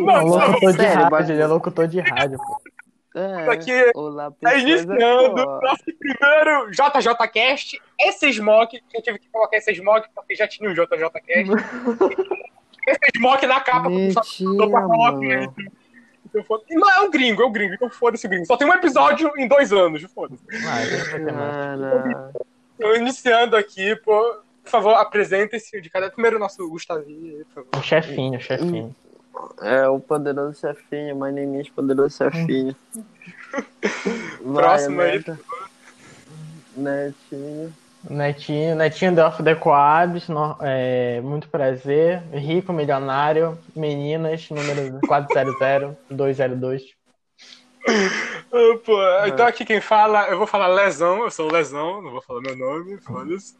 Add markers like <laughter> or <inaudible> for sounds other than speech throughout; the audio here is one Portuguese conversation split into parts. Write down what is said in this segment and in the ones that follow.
Mano, locutor de rádio, bate- ele é locutor de rádio, pô. É, aqui olá, Tá iniciando o nosso primeiro JJCast. Esse Smoke, que eu tive que colocar esse Smoke porque já tinha um JJCast. <laughs> esse Smoke na capa, porque só Mentira, pra. Então, Não, é um gringo, é um gringo, então foda-se o gringo. Só tem um episódio em dois anos, foda-se. Então, iniciando aqui, pô, por favor, apresente-se de cada. Primeiro o nosso Gustavinho, por favor. O chefinho, o chefinho. É o poderoso chefinho, my name is poderoso chefinho. <laughs> Vai, Próximo aí. Netinho. Netinho, Netinho The Off The Coabs, no- é, muito prazer. Rico, milionário, meninas, número 400 202. Ah, pô, então aqui quem fala, eu vou falar Lesão, eu sou o Lesão, não vou falar meu nome, foda-se.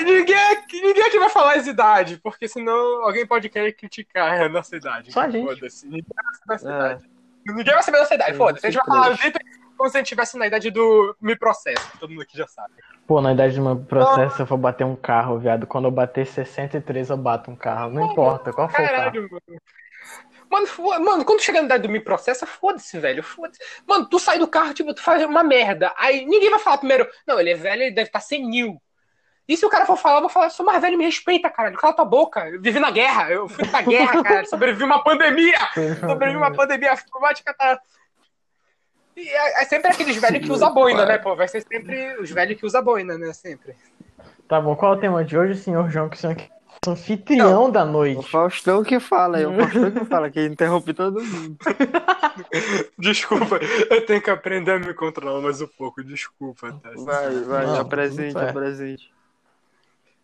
E ninguém, aqui- ninguém aqui vai falar as idades, porque senão alguém pode querer criticar a nossa idade. Só a gente. Foda-se. Ninguém vai saber a É. nossa idade. Ninguém vai saber a nossa idade, foda-se. A gente vai falar a vida como se a gente estivesse na idade do Me Processo, todo mundo aqui já sabe. Pô, na idade do meu processo eu vou bater um carro, viado. Quando eu bater 63, eu bato um carro. Não importa qual for o carro. Mano. Mano, mano, quando chega na idade do me processa, foda-se, velho. Foda-se. Mano, tu sai do carro, tipo, tu faz uma merda. Aí ninguém vai falar primeiro, não, ele é velho, ele deve estar senil. E se o cara for falar, eu vou falar, sou mais velho, me respeita, caralho. Cala tua boca. Eu vivi na guerra, eu fui pra guerra, <laughs> cara. Sobrevivi uma pandemia. <laughs> Sobrevivi uma pandemia asmática, tá. E é, é sempre aqueles velhos que usam boina, né, pô? Vai ser sempre os velhos que usam boina, né? Sempre. Tá bom, qual é o tema de hoje, senhor João? Que o senhor é o anfitrião da O noite. Faustão que fala, é o Faustão que fala, que interrompe todo mundo. <laughs> Desculpa, eu tenho que aprender a me controlar mais um pouco. Desculpa, tá? Vai, vai, Não, apresente, certo. apresente.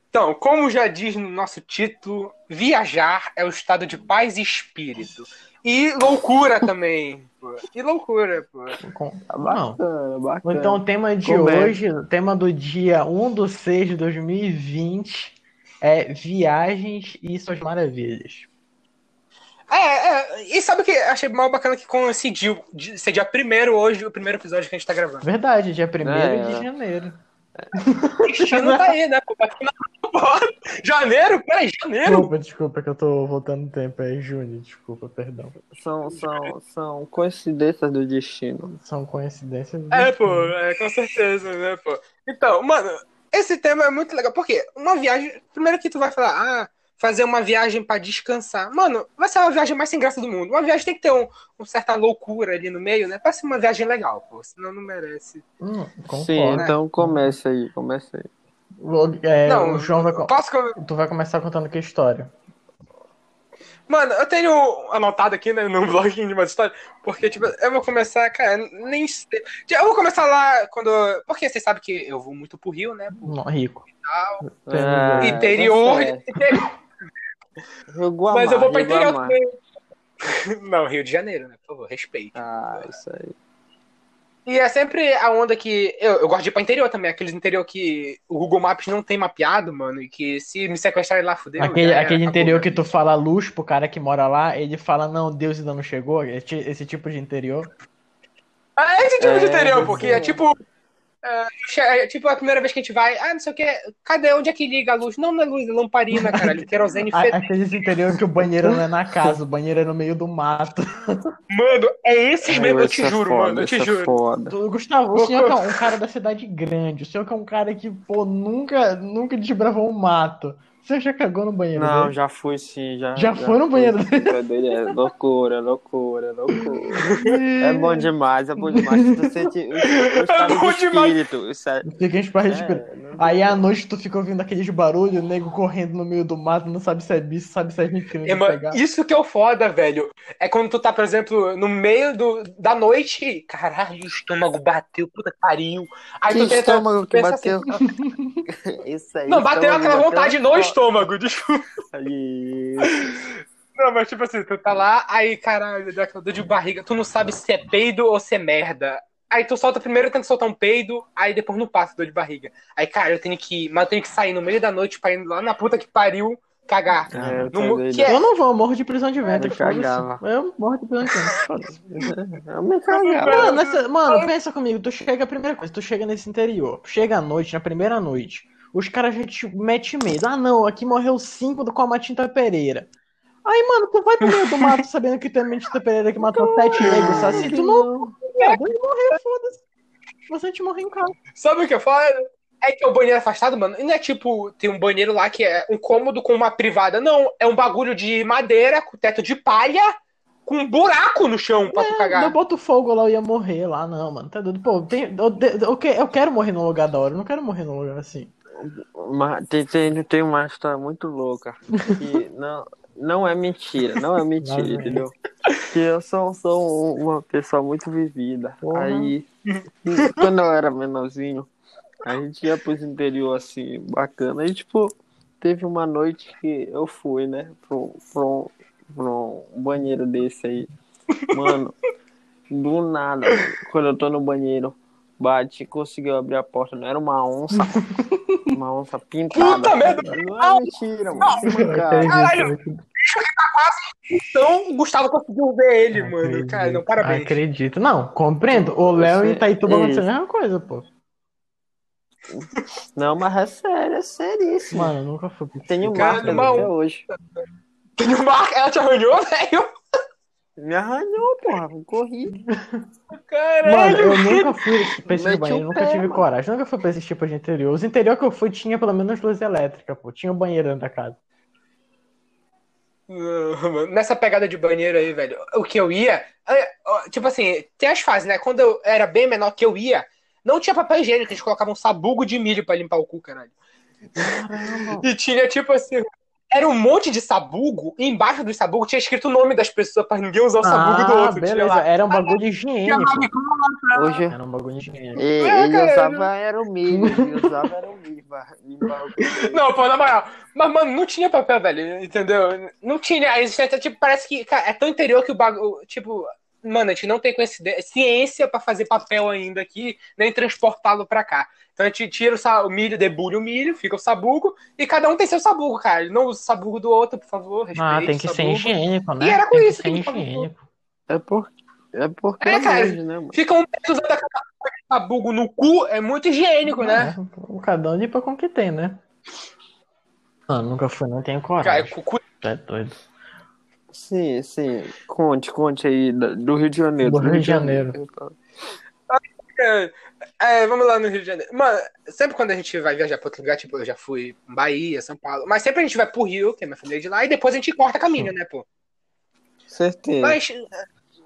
Então, como já diz no nosso título, viajar é o estado de paz e espírito. E loucura também. Pô. E loucura, pô. Tá Não. bacana, bacana. Então, o tema de Como é? hoje, o tema do dia 1 de 6 de 2020 é viagens e suas maravilhas. É, é, e sabe o que eu achei mal bacana que coincidiu de ser dia primeiro hoje, o primeiro episódio que a gente tá gravando. Verdade, dia 1 É. de janeiro. O destino tá aí, né? <laughs> Janeiro? Peraí, janeiro? Desculpa, desculpa que eu tô voltando no tempo, é junho, desculpa, perdão. São, são, são coincidências do destino. São coincidências. do É, pô, é, com certeza, né, pô. Então, mano, esse tema é muito legal. Porque uma viagem. Primeiro que tu vai falar, ah, fazer uma viagem pra descansar. Mano, vai ser uma viagem mais sem graça do mundo. Uma viagem tem que ter um, uma certa loucura ali no meio, né? Pra ser uma viagem legal, pô. Senão não merece. Hum, concordo. Sim, né? então comece aí, comece aí. O- é, não, o João vai, posso. tu vai começar contando que história. Mano, eu tenho anotado aqui, né, no <laughs> bloguinho de uma história, porque, tipo, eu vou começar, cara, nem sei. Eu vou começar lá quando. Porque vocês sabem que eu vou muito pro Rio, né? Pro Não, rico. É, interior. tá certo. interior Rio Guamá, mas eu vou pra Rio interior também. <laughs> Não, Rio de Janeiro, né? Por favor, respeite. Ah, isso aí. E é sempre a onda que. Eu, eu gosto de ir pra interior também, aqueles interior que o Google Maps não tem mapeado, mano, e que se me sequestrarem lá, fudeu. Aquele, era, aquele interior que tu fala luz pro cara que mora lá, ele fala, não, Deus ainda não chegou. Esse, esse tipo de interior. Ah, é esse tipo de É, interior, porque sim. é tipo. É tipo a primeira vez que a gente vai, ah, não sei o que, cadê? Onde é que liga a luz? Não, não é luz, é lamparina, caralho, querosene <laughs> A- fedendo. Aqueles interior que o banheiro não é na casa, o banheiro é no meio do mato. <laughs> Mano, é esses mesmo, eu te é juro, foda, mano, eu te é juro. foda. Tu- Gustavo, o senhor que é um cara da cidade grande, o senhor que é um cara que, pô, nunca, nunca desbravou um mato. Você já cagou no banheiro Não, dele? já fui sim, já. Já foi no fui, banheiro dele. É loucura, loucura, loucura. É bom demais, é bom demais. Tu sente o, o <laughs> estado bom de demais. espírito. Isso é, Fica em esparrete é, não- Aí à noite tu fica ouvindo aqueles barulhos, o nego correndo no meio do mato, não sabe se é bicho, sabe se é gente querendo É, pegar. isso que é o foda, velho. É quando tu tá, por exemplo, no meio do, da noite, caralho, o estômago bateu, puta que pariu. Aí Que tu tenta, estômago que pensa bateu. <laughs> assim, <laughs> Isso aí. não, bateu aquela vontade no Ó, estômago, <laughs> desculpa. Não, mas tipo assim, tu tá lá, aí caralho, deu aquela dor de barriga, tu não sabe se é peido ou se é merda. Aí tu solta primeiro, tenta soltar um peido, aí depois não passa dor de barriga. Aí, cara, eu tenho que. Mas eu tenho que sair no meio da noite pra ir lá na puta que pariu cagar. É, eu No- que é- Eu não vou, eu morro de prisão de ventre. Eu cagava. Eu morro de prisão de ventre. <laughs> Eu me cagava. Mano, essa- mano, pensa comigo, tu chega a primeira coisa, tu chega nesse interior, chega à noite, na primeira noite, os caras já te metem medo. Ah não, aqui morreu cinco do Comatinta Pereira. Aí, mano, tu vai no meio do mato sabendo que tem Mentita Pereira que matou sete negros, sabe? Tu não. Ele morreu, foda-se. Você te morre em casa. Sabe o que eu falo? É que é o banheiro afastado, mano. E não é tipo, tem um banheiro lá que é um cômodo com uma privada. Não, é um bagulho de madeira, com teto de palha, com um buraco no chão pra tu É, cagar. eu boto fogo lá, eu ia morrer lá, não, mano. Tá doido. Pô, tem, eu, eu, que- eu quero morrer num lugar da hora, eu não quero morrer num lugar assim. Mas tem, tem, tem uma história muito louca. Que <laughs> não, não é mentira, não é mentira, vem. entendeu? Que eu sou, sou uma pessoa muito vivida. Porra. Aí, quando eu era menorzinho, a gente ia pros interior assim, bacana. E tipo, teve uma noite que eu fui, né, pro, pro, pro um banheiro desse aí. Mano, do nada, quando eu tô no banheiro, bate, conseguiu abrir a porta, não era uma onça. <laughs> Uma onça pintada. Puta merda! Não é mentira, mano. Que mancada. Caralho. Então o Gustavo conseguiu ver ele, mano. Cara, não, parabéns. Acredito. Não, compreendo. O Léo Você- em Itaituba aconteceu a mesma coisa, pô. Não, mas é sério, é seríssimo. Mano, eu nunca fui. pro Tenho marcas mal. até hoje. Tem uma marca, ela te arranhou, velho? Me arranhou, porra. Corri. Mano, Caralho. eu nunca fui pra esse Mete banheiro, nunca pé, tive mano. coragem, nunca fui pra esse tipo de interior. Os interior que eu fui tinha pelo menos luz elétrica, pô. Tinha um banheiro dentro da casa. Mano, Nessa pegada de banheiro aí, velho, o que eu ia. é, Tipo assim, tem as fases, né? Quando eu era bem menor que eu ia, não tinha papel higiênico, eles colocavam um sabugo de milho pra limpar o cu, caralho. Caramba. E tinha, tipo assim. Era um monte de sabugo, e embaixo do sabugo tinha escrito o nome das pessoas pra ninguém usar o sabugo do Ah, outro. Tinha beleza. lá. Era um bagulho higiênico. Hoje Era um bagulho higiênico. ele, É, ele cara. usava era o milho. Ele usava era o milho pra limpar o cu. Não, pô, na moral. Mas, mano, não tinha papel, velho, entendeu? Não tinha. A existência, tipo, parece que, cara, é tão interior que o bagulho. Tipo, mano, a gente não tem coincidência, ciência pra fazer papel ainda aqui, nem transportá-lo pra cá. Então a gente tira o, o milho, debulha o milho, fica o sabugo, e cada um tem seu sabugo, cara. Não usa o sabugo do outro, por favor. Respeite Ah, tem que o ser higiênico, né? E era com tem que isso que falou. higiênico. É porque, é porque É, cara. longe, né, mano? Fica um mês usando aquele sabugo no cu, é muito higiênico, né? É, cada um limpa com o que tem, né? Não, nunca fui, não tenho Cara, coragem. cu, cu- é doido. Sim, sim. Conte, conte aí do Rio de Janeiro. Do Rio de Janeiro. É, é, vamos lá no Rio de Janeiro. Mano, sempre quando a gente vai viajar pra outro lugar, tipo, eu já fui Bahia, São Paulo, mas sempre a gente vai pro Rio, que é minha família de lá, e depois a gente corta caminho, né, pô? Certeza. Mas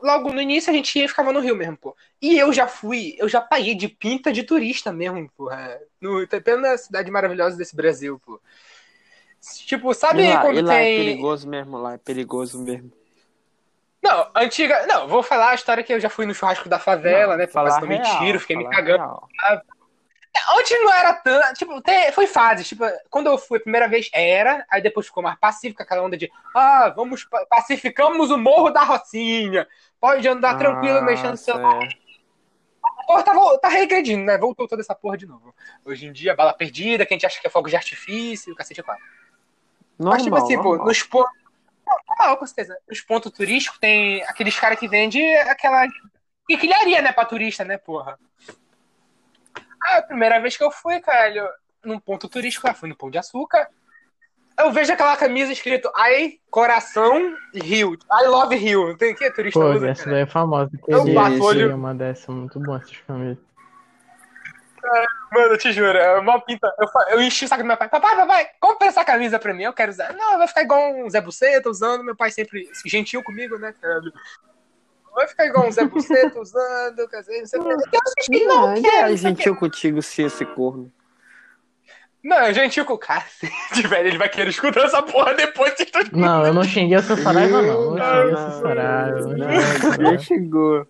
logo no início a gente ia e ficava no Rio mesmo, pô. E eu já fui, eu já paguei de pinta de turista mesmo, pô. É, no, pela cidade maravilhosa desse Brasil, pô. Tipo, sabe lá, quando lá é tem. perigoso mesmo, lá é perigoso mesmo. Não, antiga. Não, vou falar a história que eu já fui no churrasco da favela, Não, né? falar tomei real, tiro, fiquei me cagando. real. Antes não era tanto. Tipo, tem- foi fase. Tipo, quando eu fui a primeira vez, era. Aí depois ficou mais pacífico, aquela onda de. Ah, vamos. pa- Pacificamos o Morro da Rocinha. Pode andar tranquilo, Ah, mexendo no celular. Porra, tá, tá regredindo, né? Voltou toda essa porra de novo. Hoje em dia, bala perdida, que a gente acha que é fogo de artifício, o cacete é quatro. Normal, Mas, tipo assim, pô, normal. nos pontos. Normal, com certeza. Nos pontos turísticos tem aqueles caras que vendem aquela quinquilharia, né, pra turista, né, porra? Ah, a primeira vez que eu fui, caralho, num ponto turístico, lá, fui no Pão de Açúcar. Eu vejo aquela camisa escrito I, coração, Rio. I love Rio. Tem que turista Pô, usa, essa cara. daí é famosa. Eu bato olho- ter uma dessa, muito bom essas camisas. Mano, eu te juro, é uma pinta. Eu, eu enchi o saco do meu pai. Papai, papai, compra essa camisa pra mim, eu quero usar. Não, vai ficar igual um Zé Buceta usando. Meu pai sempre gentil comigo, né? Vai ficar igual um Zé Buceta usando, quer dizer, não sei o que. Eu assisti, não, Não, quero, ele é não sei o que. gentil contigo se esse corno. Não, é gentil com o cara. <laughs> velho, ele vai querer escutar essa porra depois de tudo. Não, eu não xinguei essa Saraiva, não. Não xinguei Não, essa Saraiva. não xinguei essa Não, Saraiva. já chegou.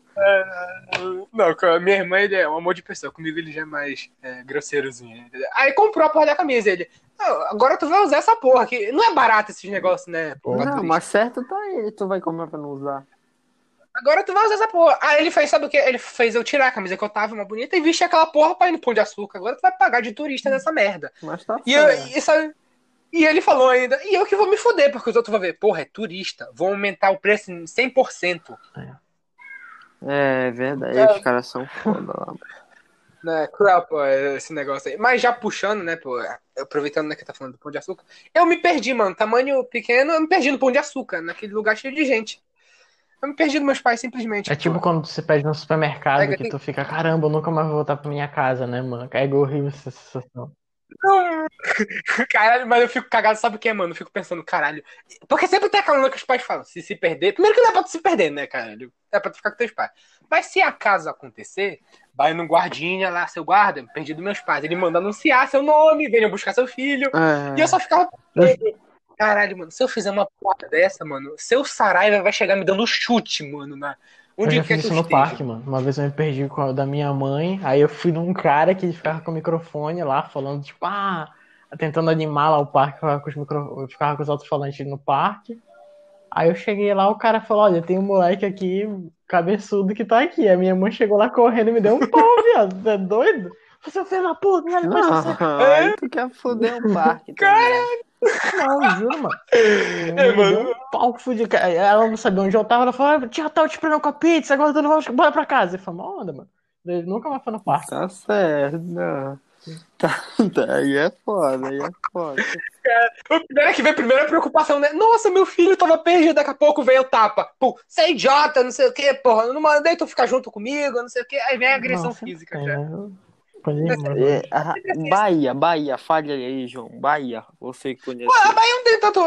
Não, com a minha irmã ele é um amor de pessoa. Comigo ele já é mais é, grosseirozinho. Aí comprou a porra da camisa. Ele, "Não, agora tu vai usar essa porra. Que não é barato esses negócios, né? Pô, pra Não, mas certo tá ele. Tu vai comer pra não usar. Agora tu vai usar essa porra. Aí ele fez, sabe o que? Ele fez eu tirar a camisa que eu tava, uma bonita, e vestir aquela porra pra ir no Pão de Açúcar. Agora tu vai pagar de turista nessa merda. Mas tá E, eu, e, sabe, e ele falou ainda, e eu que vou me foder, porque os outros vão ver, porra, é turista, vão aumentar o preço em 100%. É verdade, É. os caras são foda lá. Né, cruel, pô, esse negócio aí. Mas já puxando, né, pô, aproveitando né, que tá falando do Pão de Açúcar, eu me perdi, mano. Tamanho pequeno, eu me perdi no Pão de Açúcar, naquele lugar cheio de gente. Eu me perdi dos meus pais, simplesmente. É tipo pô. quando você pede no supermercado Pega, que tem- tu fica, caramba, eu nunca mais vou voltar pra minha casa, né, mano? É horrível essa sensação. Não. <laughs> Caralho, mas eu fico cagado, sabe o que, mano? Eu fico pensando, caralho. Porque sempre tem aquela que os pais falam, se se perder. Primeiro que não é pra tu se perder, né, caralho? É pra tu ficar com teus pais. Mas se acaso acontecer, vai no guardinha lá, seu guarda, perdi dos meus pais. Ele manda anunciar seu nome, venha buscar seu filho. É. E eu só ficava. Caralho, mano, se eu fizer uma porra dessa, mano, seu Saraiva vai chegar me dando chute, mano, na. Eu Onde já quer fiz isso eu no esteja. parque, mano. Uma vez eu me perdi com a da minha mãe, aí eu fui num cara que ficava com o microfone lá, falando, tipo, ah, tentando animar lá o parque, ficava com os, micro... eu ficava com os alto-falantes no parque. Aí eu cheguei lá, o cara falou, olha, tem um moleque aqui, cabeçudo, que tá aqui. A minha mãe chegou lá correndo e me deu um pau, <laughs> viado. Você é doido? Você é filho da puta, você... Não, <laughs> aí tu quer foder um parque. também. Não, juro, mano. <laughs> É, mano. um pau fudido. Ela não sabia onde eu tava, ela falou, tia, tava te esperando com a pizza, agora tu não vai, bora pra casa. Eu falei, "Mó onda, mano. Ele nunca mais foi no parque. Tá certo, não. Tá, tá, aí é foda, aí é foda. O primeiro é que vem a primeira preocupação, né? Nossa, meu filho tava perdido, daqui a pouco veio o tapa. Pô, você é idiota, não sei o quê, porra. Não mandei tu ficar junto comigo, não sei o quê. Aí vem a agressão Nossa, física é, já. É, ah, Bahia, Bahia, fale aí, João. Bahia, você que conhece. Pô, a Bahia não tem tanto.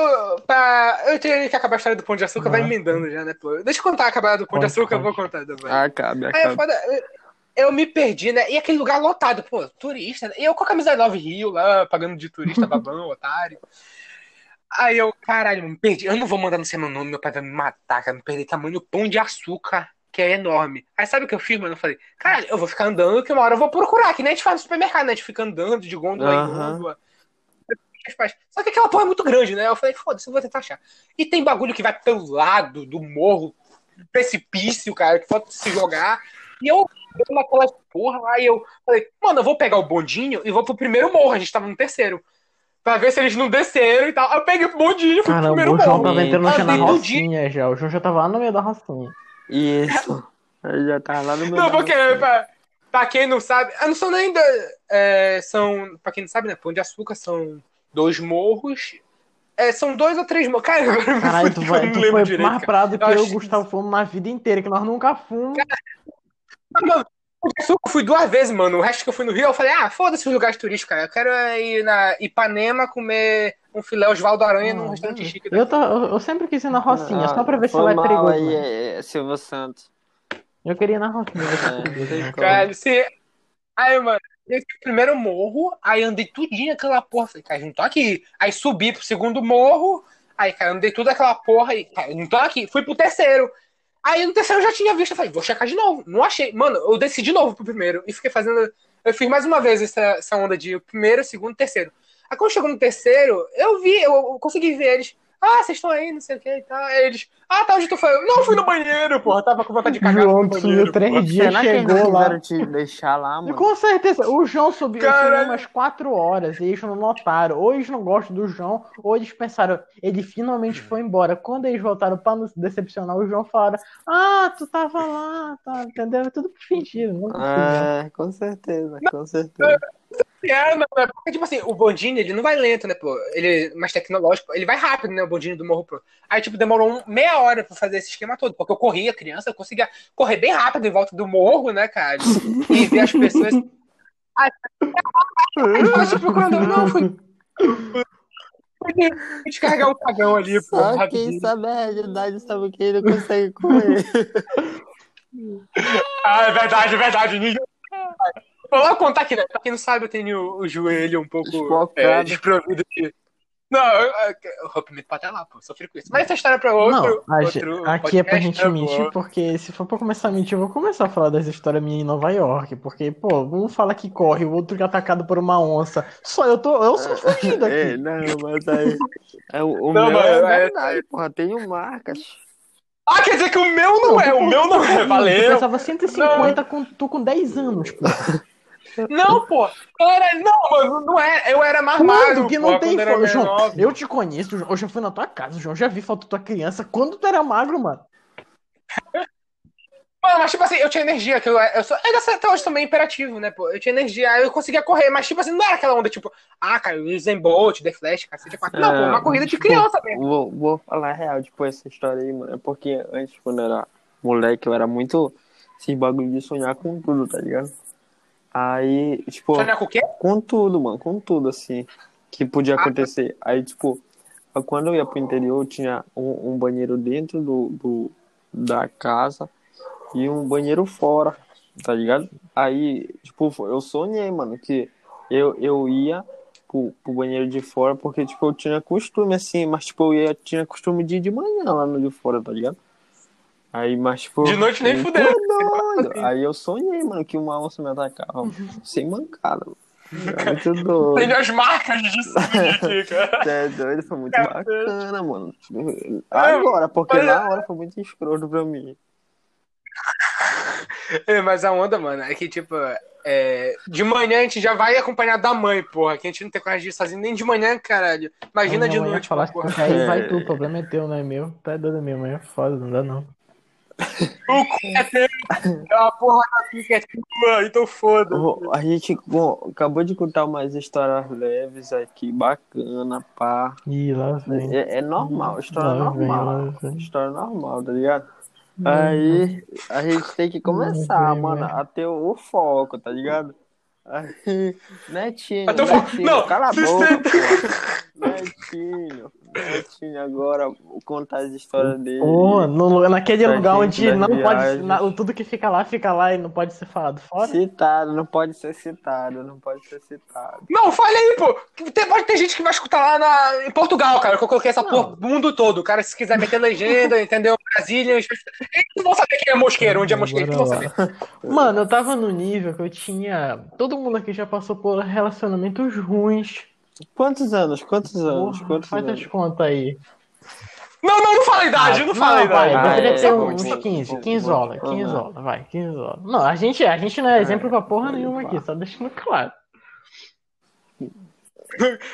Pra... Eu tenho que acabar a história do Pão de Açúcar, vai Ah. emendando já, né, pô? Deixa eu contar acabar do Pão de Conte, Açúcar, eu vou contar da Bahia. Acabe, Aí é acabe. foda. Eu me perdi, né? E aquele lugar lotado, pô, turista. né? E eu com a camisa Love Rio lá, pagando de turista, <laughs> babão, otário. Aí eu, caralho, me perdi. Eu não vou mandar no seu meu nome, meu pai vai me matar, cara. Me perdi tamanho pão de açúcar, que é enorme. Aí sabe o que eu fiz, mano? Eu falei, caralho, eu vou ficar andando, que uma hora eu vou procurar, que nem a gente faz no supermercado, né? A gente fica andando de gôndola em Aham. gôndola. Só que aquela porra é muito grande, né? Eu falei, foda-se, eu vou tentar achar. E tem bagulho que vai pelo lado do morro, precipício, cara, que pode se jogar. E eu naquelas porra lá, e eu falei, mano, eu vou pegar o bondinho e vou pro primeiro morro. A gente tava no terceiro. Pra ver se eles não desceram e tal. Aí Eu peguei o bondinho e fui pro Caramba, primeiro o João morro. tava entrando já na rocinha já. O João já tava lá no meio da rocinha. Isso. Aí já tá lá no meu. Não, porque, pra, pra quem não sabe, eu não sou nem é, são, pra quem não sabe, né? Pão de Açúcar são dois morros. É, são dois ou três morros. Cara, agora eu Caralho, <laughs> tu, vai, eu tu foi direito, mais cara. prado que Eu eu Gustavo fomos na vida inteira, que nós nunca fomos. Mano, Eu fui duas vezes, mano. O resto que eu fui no Rio, eu falei, ah, foda-se os lugares turísticos, cara. Eu quero ir na Ipanema comer um filé Osvaldo Aranha num Ah, restaurante beleza. chique. eu, tô- eu, sempre quis ir na rocinha, Ah, só pra ver se lá é perigoso. aí, é, é, Silvio Santos. Eu queria ir na rocinha, é É, como. Cara, se... Aí, mano, eu fui pro primeiro morro, aí andei tudinho aquela porra. Falei, cara, não tô aqui. Aí subi pro segundo morro, aí, cara, andei tudo aquela porra e, cara, não tô aqui. Fui pro terceiro. Aí no terceiro eu já tinha visto, eu falei, vou checar de novo. Não achei. Mano, eu desci de novo pro primeiro e fiquei fazendo. Eu fiz mais uma vez essa, essa onda de primeiro, segundo, terceiro. Aí quando chegou no terceiro, eu vi, eu, eu consegui ver eles. Ah, vocês estão aí, não sei o que e tal. Aí eles, ah, tá, onde tu foi? Eu, Não, fui no banheiro, porra. Tava com vontade de cagar João no sumiu banheiro. três porra. dias, Será que eles não chegou lá. quiseram te deixar lá, E mano? com certeza, o João subiu, subiu umas 4 horas e eles não notaram. Ou eles não gostam do João, ou eles pensaram, ele finalmente foi embora. Quando eles voltaram pra nos decepcionar, o João falaram: Ah, tu tava lá, tá, entendeu? Tudo sentido. Não consigo. É, com certeza, com certeza. É, não, é porque, tipo assim, o bondinho, ele não vai lento, né, pô? Ele é mais tecnológico, ele vai rápido, né, o bondinho do Morro Pro. Aí, tipo, demorou meia hora pra fazer esse esquema todo, porque eu corria, criança, eu conseguia correr bem rápido em volta do morro, né, cara? E ver as pessoas. <laughs> Aí, eu procurando, não, fui. Descarregar um cagão ali, pô, Só quem rapidinho. sabe a realidade sabe o que ele consegue comer. Ah, é verdade, é verdade. Ninguém... Vou logo contar aqui, né? Pra quem não sabe, eu tenho o joelho um pouco é, desprovido de. Não, eu- eu- o rompimento pode lá, pô. Sofri com isso. Mas essa história é pra outro. Não, a outro aqui é pra podcast, gente né, mentir, pô? porque se for pra começar a mentir, eu vou começar a falar das histórias minhas em Nova York, porque, pô, um fala que corre, o outro que é atacado por uma onça. Só eu tô, eu sou fugido <laughs> É, aqui. não, mas aí. É, o o Não, meu mas é é- verdade, porra. Tenho marcas. Ah, quer dizer que o meu não é, o meu não é, valeu. pesava 150 com, tu com 10 anos, pô. <laughs> Não, pô. Eu era, não, mano, não é. Eu era mais magro, que pô, não tem quando era foto? João, eu te conheço, João, eu já fui na tua casa, João, já vi foto da tua criança quando tu era magro, mano. Mano, mas tipo assim, eu tinha energia, que eu, eu sou. Sou- até hoje também imperativo, né, pô? Eu tinha energia, aí eu conseguia correr, mas tipo assim, não era aquela onda, tipo, ah, cara, o Usain Bolt, The Flash, cacete, quatro. Não, pô, É, uma corrida de tipo, criança mesmo. Vou, vou falar a real, tipo, essa história aí, mano. É porque antes, quando eu era moleque, eu era muito esse bagulho de sonhar com tudo, tá ligado? Aí, tipo, Sonhar com o quê? com tudo, mano, com tudo, assim, que podia Ah, acontecer. Aí, tipo, quando eu ia pro interior, tinha um, um banheiro dentro do, do, da casa e um banheiro fora, tá ligado? Aí, tipo, eu sonhei, mano, que eu, eu ia pro, pro banheiro de fora, porque, tipo, eu tinha costume, assim, mas, tipo, eu ia, tinha costume de ir de manhã lá no de fora, tá ligado? Aí, mas, tipo... De noite nem eu- fudendo. Tô doido. <laughs> Aí eu sonhei, mano, que uma onça me atacava, sem mancada, mano. Muito doido. Tenho as marcas de sangue aqui, <laughs> cara. É doido, foi muito bacana, mano. Agora, porque mas- na hora foi muito escroto pra mim. <laughs> É, mas a onda, mano, é que, tipo, é, de manhã a gente já vai acompanhado da mãe, porra, que a gente não tem coragem de ir sozinho nem de manhã, caralho. Imagina de noite, falar porra. que aí vai É. tu, o problema é teu, não é meu. Tu é doido, minha mãe é foda, não dá não. <laughs> O cu é teu, a porra da pica é tua, então foda. A gente bom, acabou de contar umas histórias leves aqui, bacana, pá. Ih, lá vem. É, é normal, história Lá normal. vem. História normal, tá ligado? Aí a gente tem que começar, Vem, mano, a ter o foco, tá ligado? Aí, Netinho, Até o foco- Netinho, não, cala a boca. Netinho, Netinho, agora vou contar as histórias dele. Pô, no, naquele Pra lugar onde não pode. na- tudo que fica lá, fica lá e não pode ser falado fora. Citado, não pode ser citado, não pode ser citado. Não, fale aí, pô. Tem, pode ter gente que vai escutar lá na, em Portugal, cara, que eu coloquei essa Não. porra pro mundo todo. O cara, se quiser meter legenda, <laughs> entendeu? Brasília, eles não vão saber quem é mosqueiro, onde é mosqueiro, eles não vão saber. Mano, eu tava no nível que eu tinha. Todo mundo aqui já passou por relacionamentos ruins. Quantos anos? Quantos anos? Porra, Quantos faz anos? as contas aí. Não, não, não fala a idade, não fala a idade. vai, Ah, deveria é, ter uns vou- 15, vou- 15 vou- horas, vou- 15 vou- horas, vai, 15 horas. Não, a gente, a gente não é exemplo pra porra nenhuma aqui, só deixando claro.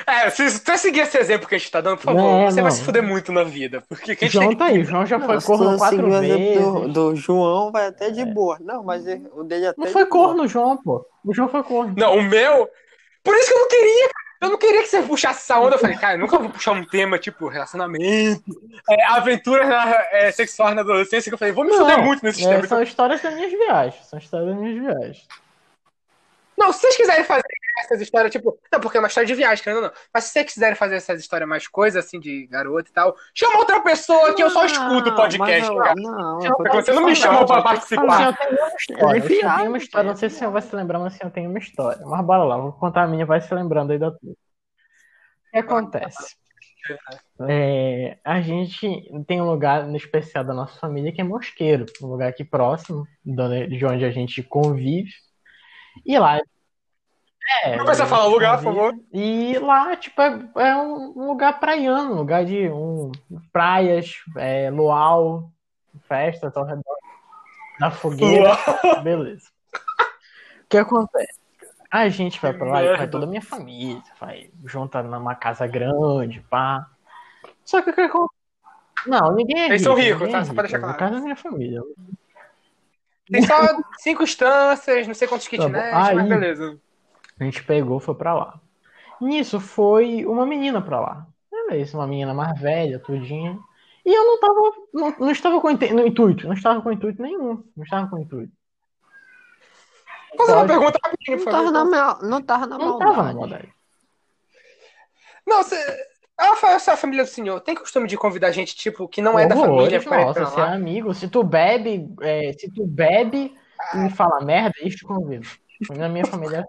É, se você seguir esse exemplo que a gente tá dando, por favor, Não, você não. vai se fuder muito na vida. Porque O quem João tá aí, o João já foi Não, se corno quatro seguir o exemplo vezes. Do, do João vai até de boa. Não, mas ele- o dele até Não foi boa. corno, João, pô. O João foi corno. Não, o meu. Por isso que eu não queria, cara. Eu não queria que você puxasse essa onda. Eu falei, cara, eu nunca vou puxar um tema tipo relacionamento, é, aventura na, é, sexual na adolescência. Que eu falei, vou me fuder muito nesse é, tema. são histórias das minhas viagens. São histórias das minhas viagens. Não, se vocês quiserem fazer essas histórias, tipo. Não, porque é uma história de viagem, querendo ou não. Mas se vocês quiserem fazer essas histórias mais coisas, assim, de garoto e tal, chama outra pessoa que eu só escuto o podcast, eu- cara. Não, Porque você não me chamou pra participar. Assim, eu tenho uma história. Ele Eu tenho uma história. Não sei se o senhor vai se lembrar, mas assim, eu tenho uma história. Mas bora lá, vou contar a minha, vai se lembrando aí da tua. O que acontece? É, a gente tem um lugar no especial da nossa família que é Mosqueiro, um lugar aqui próximo de onde a gente convive. E lá. É, Não precisa falar o lugar, por favor. E lá, tipo, é, é um lugar praiano, um lugar de um, praias, é, luau, festas ao redor da fogueira. Beleza. O que acontece? A gente vai pra lá e vai merda. toda a minha família, vai junta numa casa grande, pá. Só que o que acontece? Não, ninguém é Eles rico. são ricos, ninguém tá? é Só pra rico, deixar é claro. a casa da minha família. Tem só cinco instâncias, não sei quantos kitnets, Tá mas beleza. A gente pegou, foi pra lá. Nisso foi uma menina pra lá. Beleza, uma menina mais velha, tudinho. E eu não tava, não, não estava com intuito, não estava com intuito nenhum. Não estava com intuito. Fazer uma pergunta rapidinho, por Não tava favor. na, mal- não tava na Não maldade. tava na maldade. Não, você. Essa família do senhor. Tem costume de convidar gente, tipo, que não é da família pra ir nossa, você é amigo. Se tu bebe, é, se tu bebe e fala merda, isso te convido. Na minha família.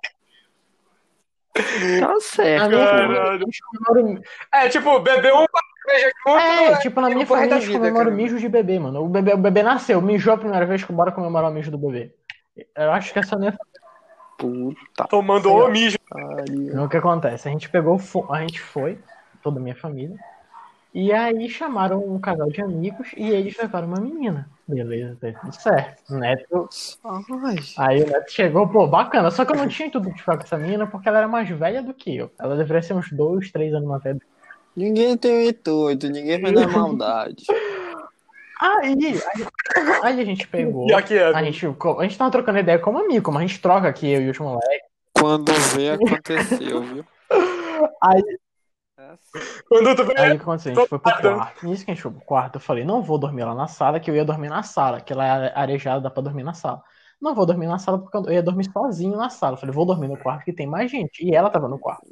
Tá certo. Minha Caralho. eles comemoram- É, tipo, bebeu um cerveja junto. É, né? tipo, na minha porra família eles vida, comemoram cara. mijo de bebê, mano. O bebê, o bebê nasceu, mijou a primeira vez que bora comemorar o mijo do bebê. Eu acho que essa é a minha Puta Tomando o mijo. o que acontece? A gente pegou, a gente foi, toda a minha família, e aí chamaram um casal de amigos e eles levaram uma menina. Beleza, tá tudo certo. O Neto, Ai, aí o Neto chegou, pô, bacana. Só que eu não tinha tudo de ficar com essa menina porque ela era mais velha do que eu. Ela deveria ser uns dois, três anos mais velha. ninguém tem o intuito, ninguém vai na maldade. <laughs> Aí, aí, aí a gente pegou. É. A gente, a gente tava trocando ideia como amigo, como a gente troca aqui, eu e os moleques. Quando vê, aconteceu, viu? Aí, Quando tu aí o que aconteceu? A gente foi pro quarto. Nisso que a gente foi pro quarto, eu falei, não vou dormir lá na sala, que eu ia dormir na sala, que ela é arejada, dá pra dormir na sala. Não vou dormir na sala porque eu ia dormir sozinho na sala. Eu falei, vou dormir no quarto que tem mais gente. E ela tava no quarto.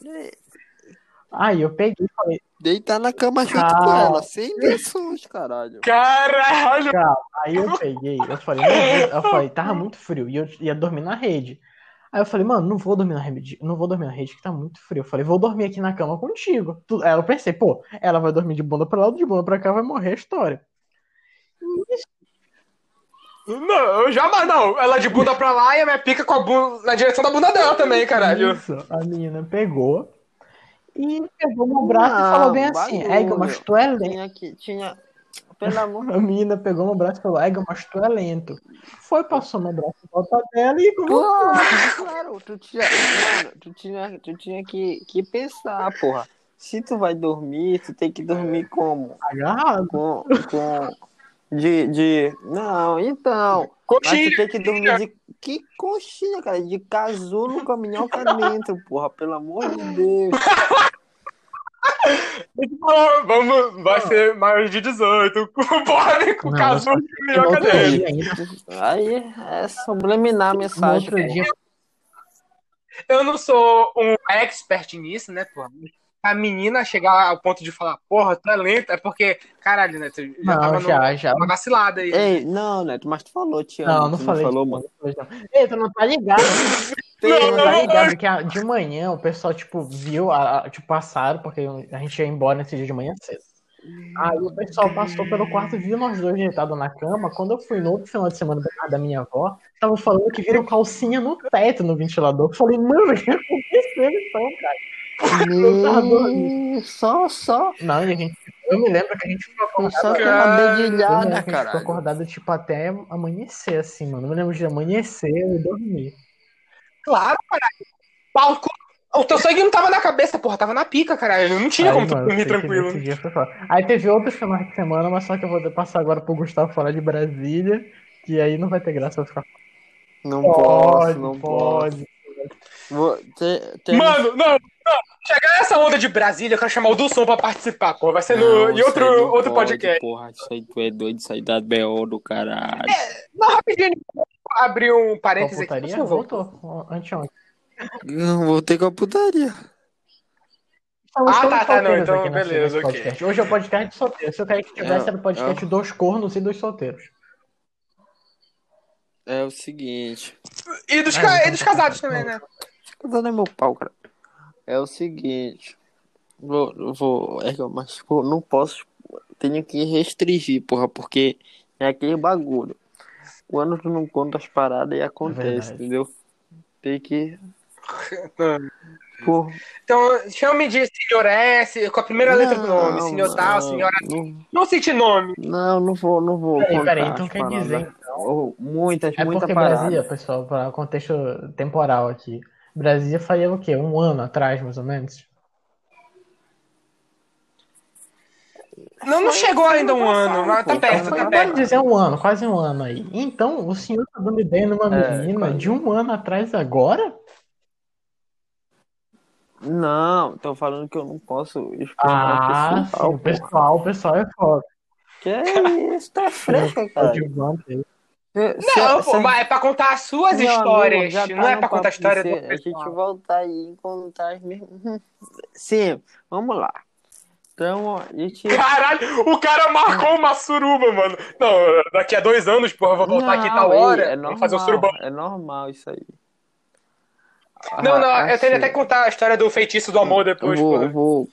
Aí eu peguei e falei, Deitar na cama junto Ah. com ela, sem lençóis, caralho. Caralho! Aí eu peguei, eu falei, eu falei, tava <laughs> muito frio e eu ia dormir na rede. Aí eu falei, mano, não vou dormir na rede, não vou dormir na rede que tá muito frio. Eu falei, vou dormir aqui na cama contigo. Aí eu pensei, pô, ela vai dormir de bunda pra lá, de bunda pra cá, vai morrer a história. Não, eu jamais não. Ela de bunda pra lá e a minha pica com a bunda na direção da bunda dela também, caralho. Isso, a menina pegou e pegou meu braço e falou bem assim, bagulho. Ega, mas tu é lento. Tinha que. Tinha. Pelo amor A menina pegou meu braço e falou, Ega, mas tu é lento. Foi, passou meu braço em volta dela e Claro, claro, tu tinha, mano, tu tinha, tu tinha que, que pensar, porra. Se tu vai dormir, tu tem que dormir como? agarrado. Com, com, de, de, não, então, mas Coxinha. tu tem que dormir de, que coxinha, cara, de casulo com a minhoca dentro, porra, pelo amor de Deus. <laughs> Não, Vamos, vai ser maior de 18. Porra, <laughs> com Não, caso No melhor outro dele. Aí é subliminar a no mensagem. outro dia, Eu não sou um expert nisso, né, porra? A menina chegar ao ponto de falar, porra, tu é lenta, é porque, caralho, né? Tu já Não, tava já, já. numa vacilada aí. Ei, não, Neto, mas tu falou, te amo. Não, não falei. falou, não, mano. não falei, não. Ei, tu não tá ligado. Não, não tá ligado que a- de manhã o pessoal, tipo, viu, a, a- tipo, passaram, porque a gente ia embora nesse dia de manhã cedo. Aí o pessoal passou pelo quarto, viu nós dois deitados na cama. Quando eu fui no outro final de semana da minha avó, tava falando que viram calcinha no teto no ventilador. Eu falei, mano, o que aconteceu então, cara? Me... Só, só, Não, e a gente. Eu me lembro que a gente ficou acordado. só uma Cara, dedilhada, a gente ficou acordado, tipo, até amanhecer, assim, mano. Eu me lembro de amanhecer e dormir. Claro, caralho. Paulo, O teu sangue não tava na cabeça, porra, tava na pica, caralho. Não tinha Aí, como tu mano, dormir sei que tranquilo. Aí teve outros finais de semana, mas só que eu vou passar agora pro Gustavo falar de Brasília, que aí não vai ter graça eu ficar. Não Pode, posso, não posso. pode. Vou ter, ter- Mano, não, não. Chegar nessa onda de Brasília, eu quero chamar o Dulson pra participar, porra. Vai ser no, Não, em isso outro, outro pode, podcast. Porra, isso aí tu é doido, isso aí dá BO do caralho. Não, rapidinho, abrir um parênteses aqui. putaria? Você voltou. Anteontem. Não, vou ter com a putaria. Estamos Ah, tá, tá, não, então beleza, ok. Hoje é o podcast de solteiros. Se eu queria que tivesse, É, era o podcast é. dos cornos e dos solteiros. É o seguinte. E dos, Ah, ca- então e dos tá. casados também, né? Dando é meu pau, cara. É o seguinte. Vou, vou, é, mas, tipo, não posso. Tenho que restringir, porra, porque é aquele bagulho. Quando tu não conta as paradas, aí acontece, verdade. entendeu? Tem que. <laughs> Porra. Então, chame de senhor S, com a primeira letra do nome. Não, Senhor tal, não, senhora. Não, Não cite nome. não, não vou, não vou. Peraí, contar peraí, então as quer paradas. dizer. Oh, muitas, É muita porque parada. Brasília, pessoal, para contexto temporal aqui. Brasília faria o quê? Um ano atrás, mais ou menos? Não, não chegou ainda um ano, mas tá perto, tá Pode perto. dizer um ano, quase um ano aí. Então, o senhor tá dando ideia numa É, menina quase. de um ano atrás agora? Não, tô falando que eu não posso explanar Ah, sim, pessoal, o pessoal, o pessoal é foda. Que é isso, tá fresca, <laughs> cara. Aí. Não, pô, mas é pra contar as suas histórias. amigo, tá não é pra contar a história do A gente voltar aí e contar as mesmas. <laughs> Sim, vamos lá. Então, a gente. Caralho, o cara marcou uma suruba, mano. Não, daqui a dois anos, porra, eu vou voltar aqui tal Não, hora. É vamos normal, fazer um surubão. é normal isso aí. Não, não, Ah, eu tenho até que contar a história do feitiço do amor eu depois, vou, porra. eu vou,